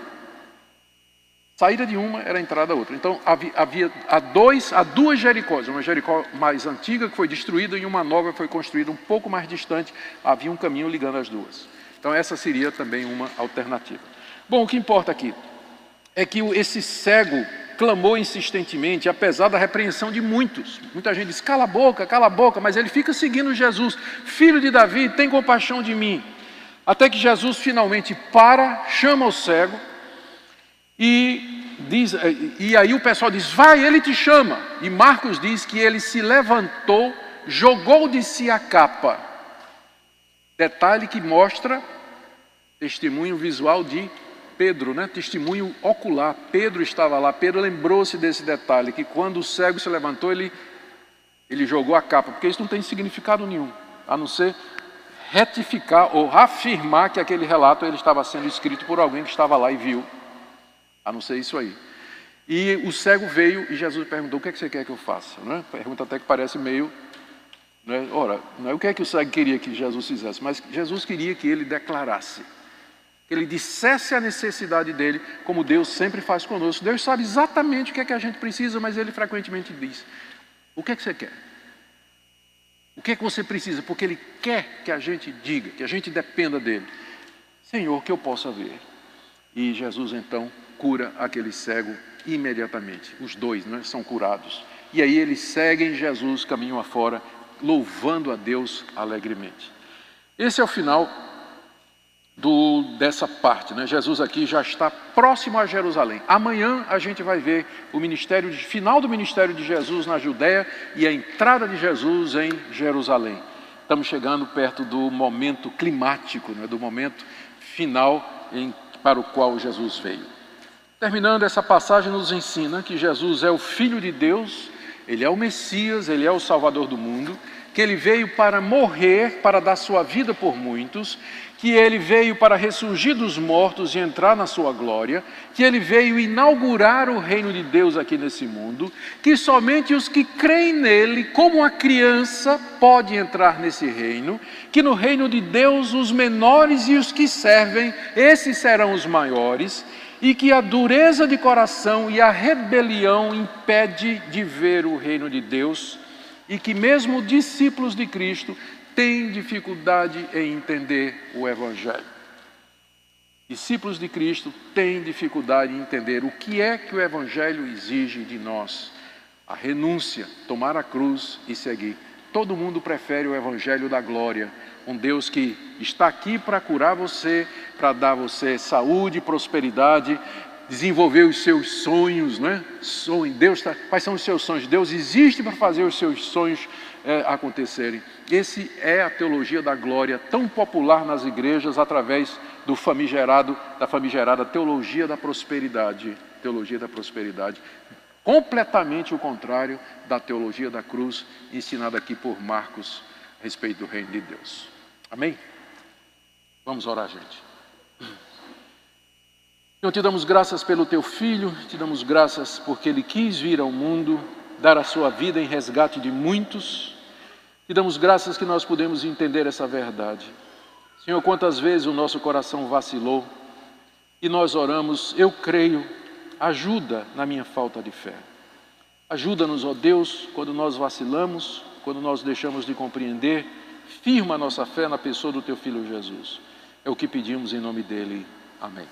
Saída de uma era a entrada da outra. Então havia, havia há dois, há duas Jericós, uma Jericó mais antiga que foi destruída e uma nova que foi construída um pouco mais distante. Havia um caminho ligando as duas. Então essa seria também uma alternativa. Bom, o que importa aqui é que esse cego clamou insistentemente, apesar da repreensão de muitos. Muita gente diz: cala a boca, cala a boca, mas ele fica seguindo Jesus, filho de Davi, tem compaixão de mim. Até que Jesus finalmente para, chama o cego e diz, e aí o pessoal diz: vai, ele te chama. E Marcos diz que ele se levantou, jogou de si a capa. Detalhe que mostra testemunho visual de Pedro, né? testemunho ocular. Pedro estava lá. Pedro lembrou-se desse detalhe, que quando o cego se levantou, ele, ele jogou a capa, porque isso não tem significado nenhum, a não ser retificar ou afirmar que aquele relato ele estava sendo escrito por alguém que estava lá e viu. A não ser isso aí. E o cego veio e Jesus perguntou: O que, é que você quer que eu faça? Né? Pergunta até que parece meio. Né? Ora, não é o que é que o cego queria que Jesus fizesse, mas Jesus queria que ele declarasse que ele dissesse a necessidade dele, como Deus sempre faz conosco. Deus sabe exatamente o que é que a gente precisa, mas ele frequentemente diz: O que é que você quer? O que é que você precisa? Porque ele quer que a gente diga, que a gente dependa dele. Senhor, que eu possa ver. E Jesus então cura aquele cego imediatamente. Os dois né, são curados. E aí eles seguem Jesus caminho afora, louvando a Deus alegremente. Esse é o final do, dessa parte. Né? Jesus aqui já está próximo a Jerusalém. Amanhã a gente vai ver o ministério, final do ministério de Jesus na Judéia e a entrada de Jesus em Jerusalém. Estamos chegando perto do momento climático, né? do momento final em, para o qual Jesus veio. Terminando, essa passagem nos ensina que Jesus é o Filho de Deus, ele é o Messias, ele é o Salvador do mundo, que ele veio para morrer, para dar sua vida por muitos, que ele veio para ressurgir dos mortos e entrar na sua glória, que ele veio inaugurar o reino de Deus aqui nesse mundo, que somente os que creem nele, como a criança, pode entrar nesse reino, que no reino de Deus os menores e os que servem, esses serão os maiores, e que a dureza de coração e a rebelião impede de ver o reino de Deus, e que mesmo discípulos de Cristo têm dificuldade em entender o Evangelho. Discípulos de Cristo têm dificuldade em entender o que é que o Evangelho exige de nós. A renúncia, tomar a cruz e seguir. Todo mundo prefere o Evangelho da glória, um Deus que está aqui para curar você, para dar você saúde, prosperidade, desenvolver os seus sonhos, né? Sonho. Deus tá, quais são os seus sonhos? Deus existe para fazer os seus sonhos é, acontecerem. Esse é a teologia da glória, tão popular nas igrejas através do famigerado, da famigerada teologia da prosperidade. Teologia da prosperidade. Completamente o contrário da teologia da cruz, ensinada aqui por Marcos a respeito do reino de Deus. Amém? Vamos orar, gente. Senhor, te damos graças pelo teu filho, te damos graças porque ele quis vir ao mundo, dar a sua vida em resgate de muitos. Te damos graças que nós podemos entender essa verdade. Senhor, quantas vezes o nosso coração vacilou e nós oramos, eu creio, ajuda na minha falta de fé. Ajuda-nos, ó Deus, quando nós vacilamos, quando nós deixamos de compreender, firma a nossa fé na pessoa do teu filho Jesus. É o que pedimos em nome dele. Amém.